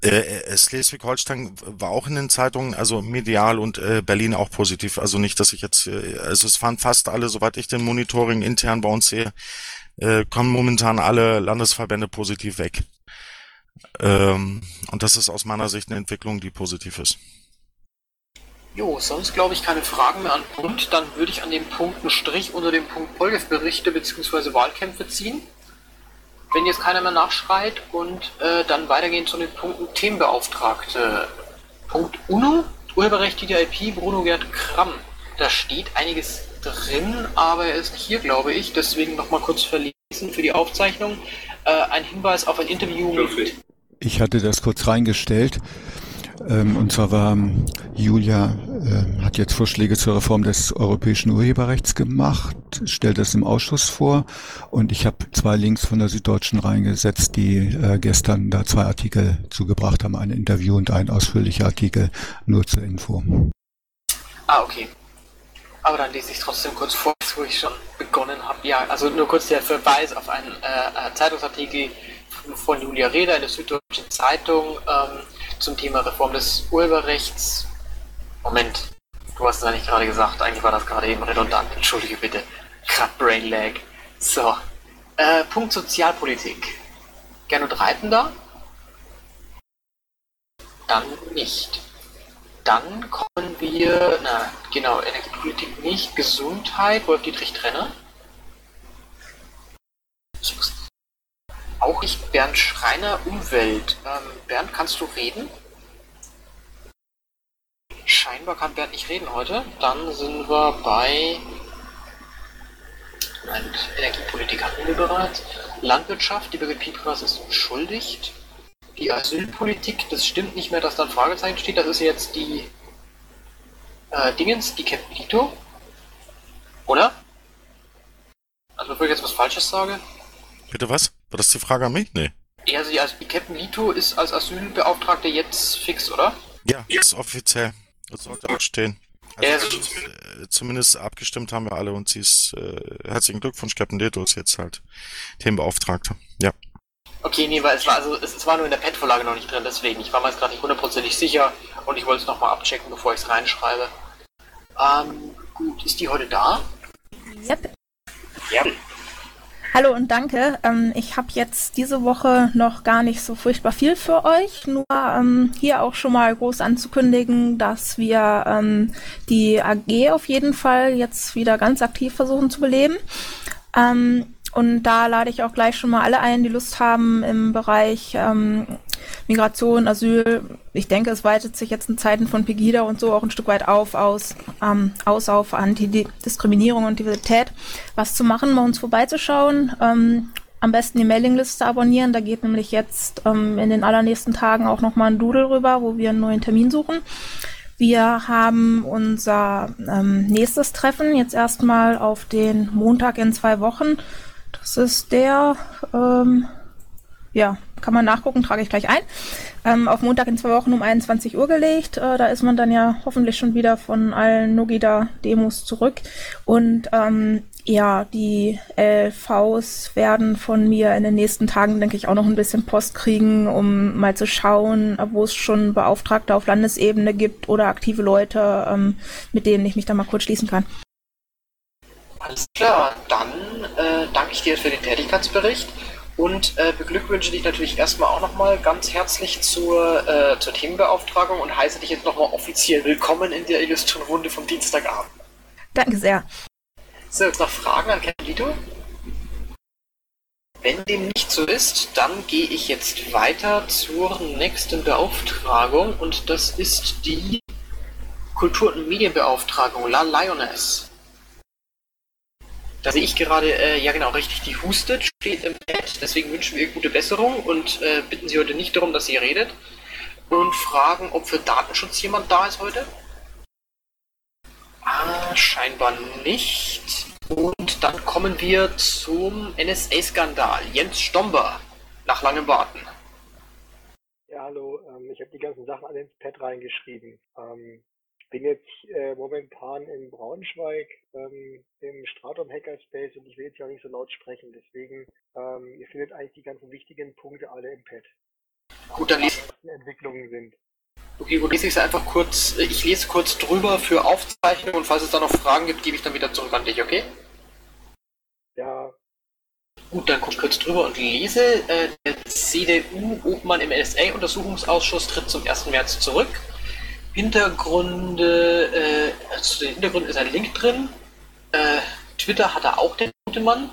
Äh, äh, Schleswig-Holstein war auch in den Zeitungen, also medial und äh, Berlin auch positiv. Also nicht, dass ich jetzt, äh, also es fahren fast alle, soweit ich den Monitoring intern bei uns sehe, äh, kommen momentan alle Landesverbände positiv weg. Ähm, und das ist aus meiner Sicht eine Entwicklung, die positiv ist. Jo, sonst glaube ich keine Fragen mehr an Bund. Dann würde ich an dem Punkt einen Strich unter dem Punkt Polgev-Berichte bzw. Wahlkämpfe ziehen wenn jetzt keiner mehr nachschreit und äh, dann weitergehen zu den Punkten Themenbeauftragte. Punkt UNO, Urheberrecht TTIP, Bruno Gerd Kramm. Da steht einiges drin, aber er ist nicht hier, glaube ich. Deswegen nochmal kurz verlesen für die Aufzeichnung. Äh, ein Hinweis auf ein Interview mit. Ich hatte das kurz reingestellt. Ähm, und zwar war ähm, Julia äh, hat jetzt Vorschläge zur Reform des europäischen Urheberrechts gemacht, stellt das im Ausschuss vor und ich habe zwei Links von der Süddeutschen reingesetzt, die äh, gestern da zwei Artikel zugebracht haben, ein Interview und ein ausführlicher Artikel nur zur Info. Ah, okay. Aber dann lese ich trotzdem kurz vor, wo ich schon begonnen habe. Ja, also nur kurz der Verweis auf einen äh, Zeitungsartikel von Julia Reda in der Süddeutschen Zeitung. Ähm, zum Thema Reform des Urheberrechts. Moment, du hast es nicht gerade gesagt, eigentlich war das gerade eben redundant, entschuldige bitte. Gerade Brain Lag. So, äh, Punkt Sozialpolitik. Gernot Reitender? Dann nicht. Dann kommen wir, na genau, Energiepolitik nicht, Gesundheit, Wolf Dietrich Trenner. Ich muss auch nicht Bernd Schreiner, Umwelt. Ähm, Bernd, kannst du reden? Scheinbar kann Bernd nicht reden heute. Dann sind wir bei Moment, Energiepolitik hatten wir bereits. Landwirtschaft, die Birgit Piepers ist entschuldigt. Die Asylpolitik, das stimmt nicht mehr, dass da ein Fragezeichen steht. Das ist jetzt die äh, Dingens, die Capito. Oder? Also bevor ich jetzt was Falsches sage. Bitte was? War das die Frage an mich? Nee. Ja, also, also die Captain Lito ist als Asylbeauftragte jetzt fix, oder? Ja, ist offiziell. Das sollte auch stehen. Ja, Also, also, äh, zumindest abgestimmt haben wir alle und sie ist, äh, herzlichen Glückwunsch, Captain Leto ist jetzt halt Themenbeauftragte. Ja. okay, nee, weil es war, also, es, es war nur in der Pad-Vorlage noch nicht drin, deswegen. Ich war mir jetzt gerade nicht hundertprozentig sicher und ich wollte es nochmal abchecken, bevor ich es reinschreibe. Ähm, gut, ist die heute da? Yep. Ja. Hallo und danke. Ähm, ich habe jetzt diese Woche noch gar nicht so furchtbar viel für euch. Nur ähm, hier auch schon mal groß anzukündigen, dass wir ähm, die AG auf jeden Fall jetzt wieder ganz aktiv versuchen zu beleben. Ähm, und da lade ich auch gleich schon mal alle ein, die Lust haben im Bereich ähm, Migration, Asyl. Ich denke, es weitet sich jetzt in Zeiten von Pegida und so auch ein Stück weit auf, aus, ähm, aus auf Antidiskriminierung und Diversität, was zu machen, bei uns vorbeizuschauen. Ähm, am besten die Mailingliste abonnieren. Da geht nämlich jetzt ähm, in den allernächsten Tagen auch nochmal ein Doodle rüber, wo wir einen neuen Termin suchen. Wir haben unser ähm, nächstes Treffen jetzt erstmal auf den Montag in zwei Wochen. Das ist der, ähm, ja, kann man nachgucken, trage ich gleich ein. Ähm, auf Montag in zwei Wochen um 21 Uhr gelegt. Äh, da ist man dann ja hoffentlich schon wieder von allen Nogida-Demos zurück. Und ähm, ja, die LVs werden von mir in den nächsten Tagen, denke ich, auch noch ein bisschen Post kriegen, um mal zu schauen, wo es schon Beauftragte auf Landesebene gibt oder aktive Leute, ähm, mit denen ich mich da mal kurz schließen kann. Alles klar, dann äh, danke ich dir für den Tätigkeitsbericht und äh, beglückwünsche dich natürlich erstmal auch nochmal ganz herzlich zur, äh, zur Themenbeauftragung und heiße dich jetzt nochmal offiziell willkommen in der illustren Runde vom Dienstagabend. Danke sehr. So, jetzt noch Fragen an Captain Lito? Wenn dem nicht so ist, dann gehe ich jetzt weiter zur nächsten Beauftragung und das ist die Kultur- und Medienbeauftragung, La Lioness. Da sehe ich gerade, äh, ja genau, richtig, die hustet, steht im Pad, deswegen wünschen wir ihr gute Besserung und äh, bitten sie heute nicht darum, dass sie redet und fragen, ob für Datenschutz jemand da ist heute. Ah, scheinbar nicht. Und dann kommen wir zum NSA-Skandal. Jens Stomber, nach langem Warten. Ja, hallo. Ähm, ich habe die ganzen Sachen alle ins Pad reingeschrieben. Ähm, bin jetzt äh, momentan in Braunschweig ähm, im Stratum Hackerspace und ich will jetzt ja nicht so laut sprechen. Deswegen, ähm, ihr findet eigentlich die ganzen wichtigen Punkte alle im Pad. Gut, dann lese Entwicklungen sind. Okay, gut, lese ich es einfach kurz. äh, Ich lese kurz drüber für Aufzeichnung und falls es da noch Fragen gibt, gebe ich dann wieder zurück an dich, okay? Ja, Gut, dann gucke ich kurz drüber und lese. Äh, der CDU-Obmann im NSA-Untersuchungsausschuss tritt zum 1. März zurück. Hintergründe, äh, also zu den Hintergründen ist ein Link drin. Äh, Twitter hat er auch den gute Mann.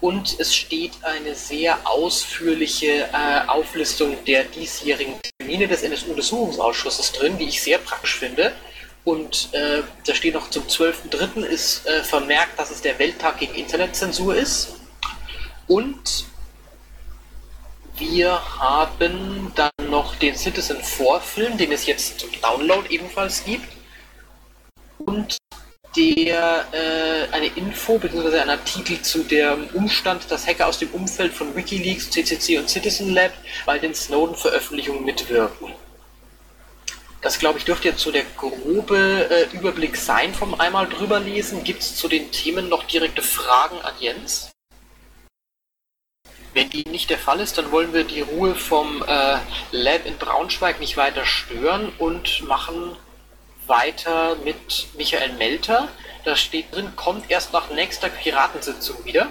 Und es steht eine sehr ausführliche äh, Auflistung der diesjährigen Termine des NSU-Untersuchungsausschusses drin, die ich sehr praktisch finde. Und äh, da steht noch zum 12.03. ist äh, vermerkt, dass es der Welttag gegen Internetzensur ist. Und wir haben dann noch den Citizen 4 Film, den es jetzt zum Download ebenfalls gibt. Und der äh, eine Info bzw. ein Artikel zu dem Umstand, dass Hacker aus dem Umfeld von Wikileaks, CCC und Citizen Lab bei den Snowden-Veröffentlichungen mitwirken. Das glaube ich dürfte jetzt so der grobe äh, Überblick sein vom einmal drüber lesen. Gibt es zu den Themen noch direkte Fragen an Jens? Wenn die nicht der Fall ist, dann wollen wir die Ruhe vom äh, Lab in Braunschweig nicht weiter stören und machen weiter mit Michael Melter. Da steht drin, kommt erst nach nächster Piratensitzung wieder.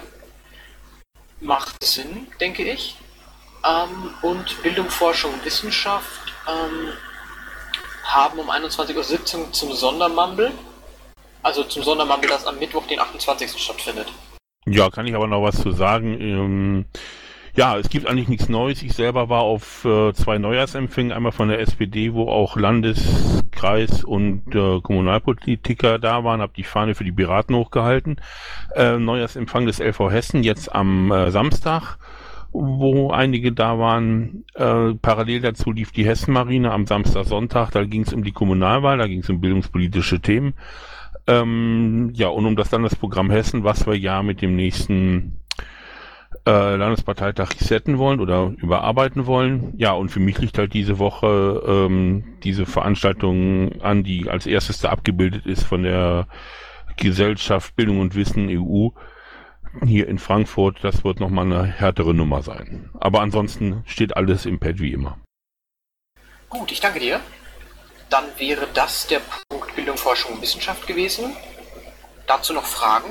Macht Sinn, denke ich. Ähm, und Bildung, Forschung, Wissenschaft ähm, haben um 21.17 Uhr zum Sondermumble. Also zum Sondermumble, das am Mittwoch, den 28. stattfindet. Ja, kann ich aber noch was zu sagen. Ähm, ja, es gibt eigentlich nichts Neues. Ich selber war auf äh, zwei Neujahrsempfängen, einmal von der SPD, wo auch Landes-, Kreis- und äh, Kommunalpolitiker da waren, habe die Fahne für die Piraten hochgehalten. Äh, Neujahrsempfang des LV Hessen jetzt am äh, Samstag wo einige da waren. Äh, parallel dazu lief die Hessenmarine am Samstag, Sonntag. Da ging es um die Kommunalwahl, da ging es um bildungspolitische Themen. Ähm, ja, und um das Landesprogramm Hessen, was wir ja mit dem nächsten äh, Landesparteitag resetten wollen oder überarbeiten wollen. Ja, und für mich liegt halt diese Woche ähm, diese Veranstaltung an, die als erstes da abgebildet ist von der Gesellschaft Bildung und Wissen EU hier in Frankfurt. Das wird nochmal eine härtere Nummer sein. Aber ansonsten steht alles im Pad wie immer. Gut, ich danke dir. Dann wäre das der Punkt Bildung, Forschung und Wissenschaft gewesen. Dazu noch Fragen?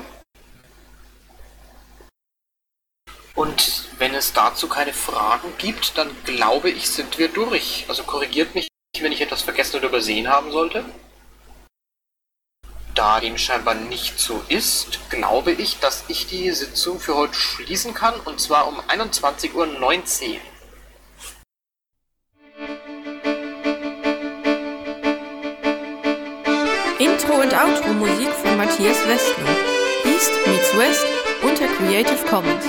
Und wenn es dazu keine Fragen gibt, dann glaube ich, sind wir durch. Also korrigiert mich, wenn ich etwas vergessen oder übersehen haben sollte. Da dem scheinbar nicht so ist, glaube ich, dass ich die Sitzung für heute schließen kann, und zwar um 21.19 Uhr. Intro und Outro Musik von Matthias Westner. East meets West unter Creative Commons.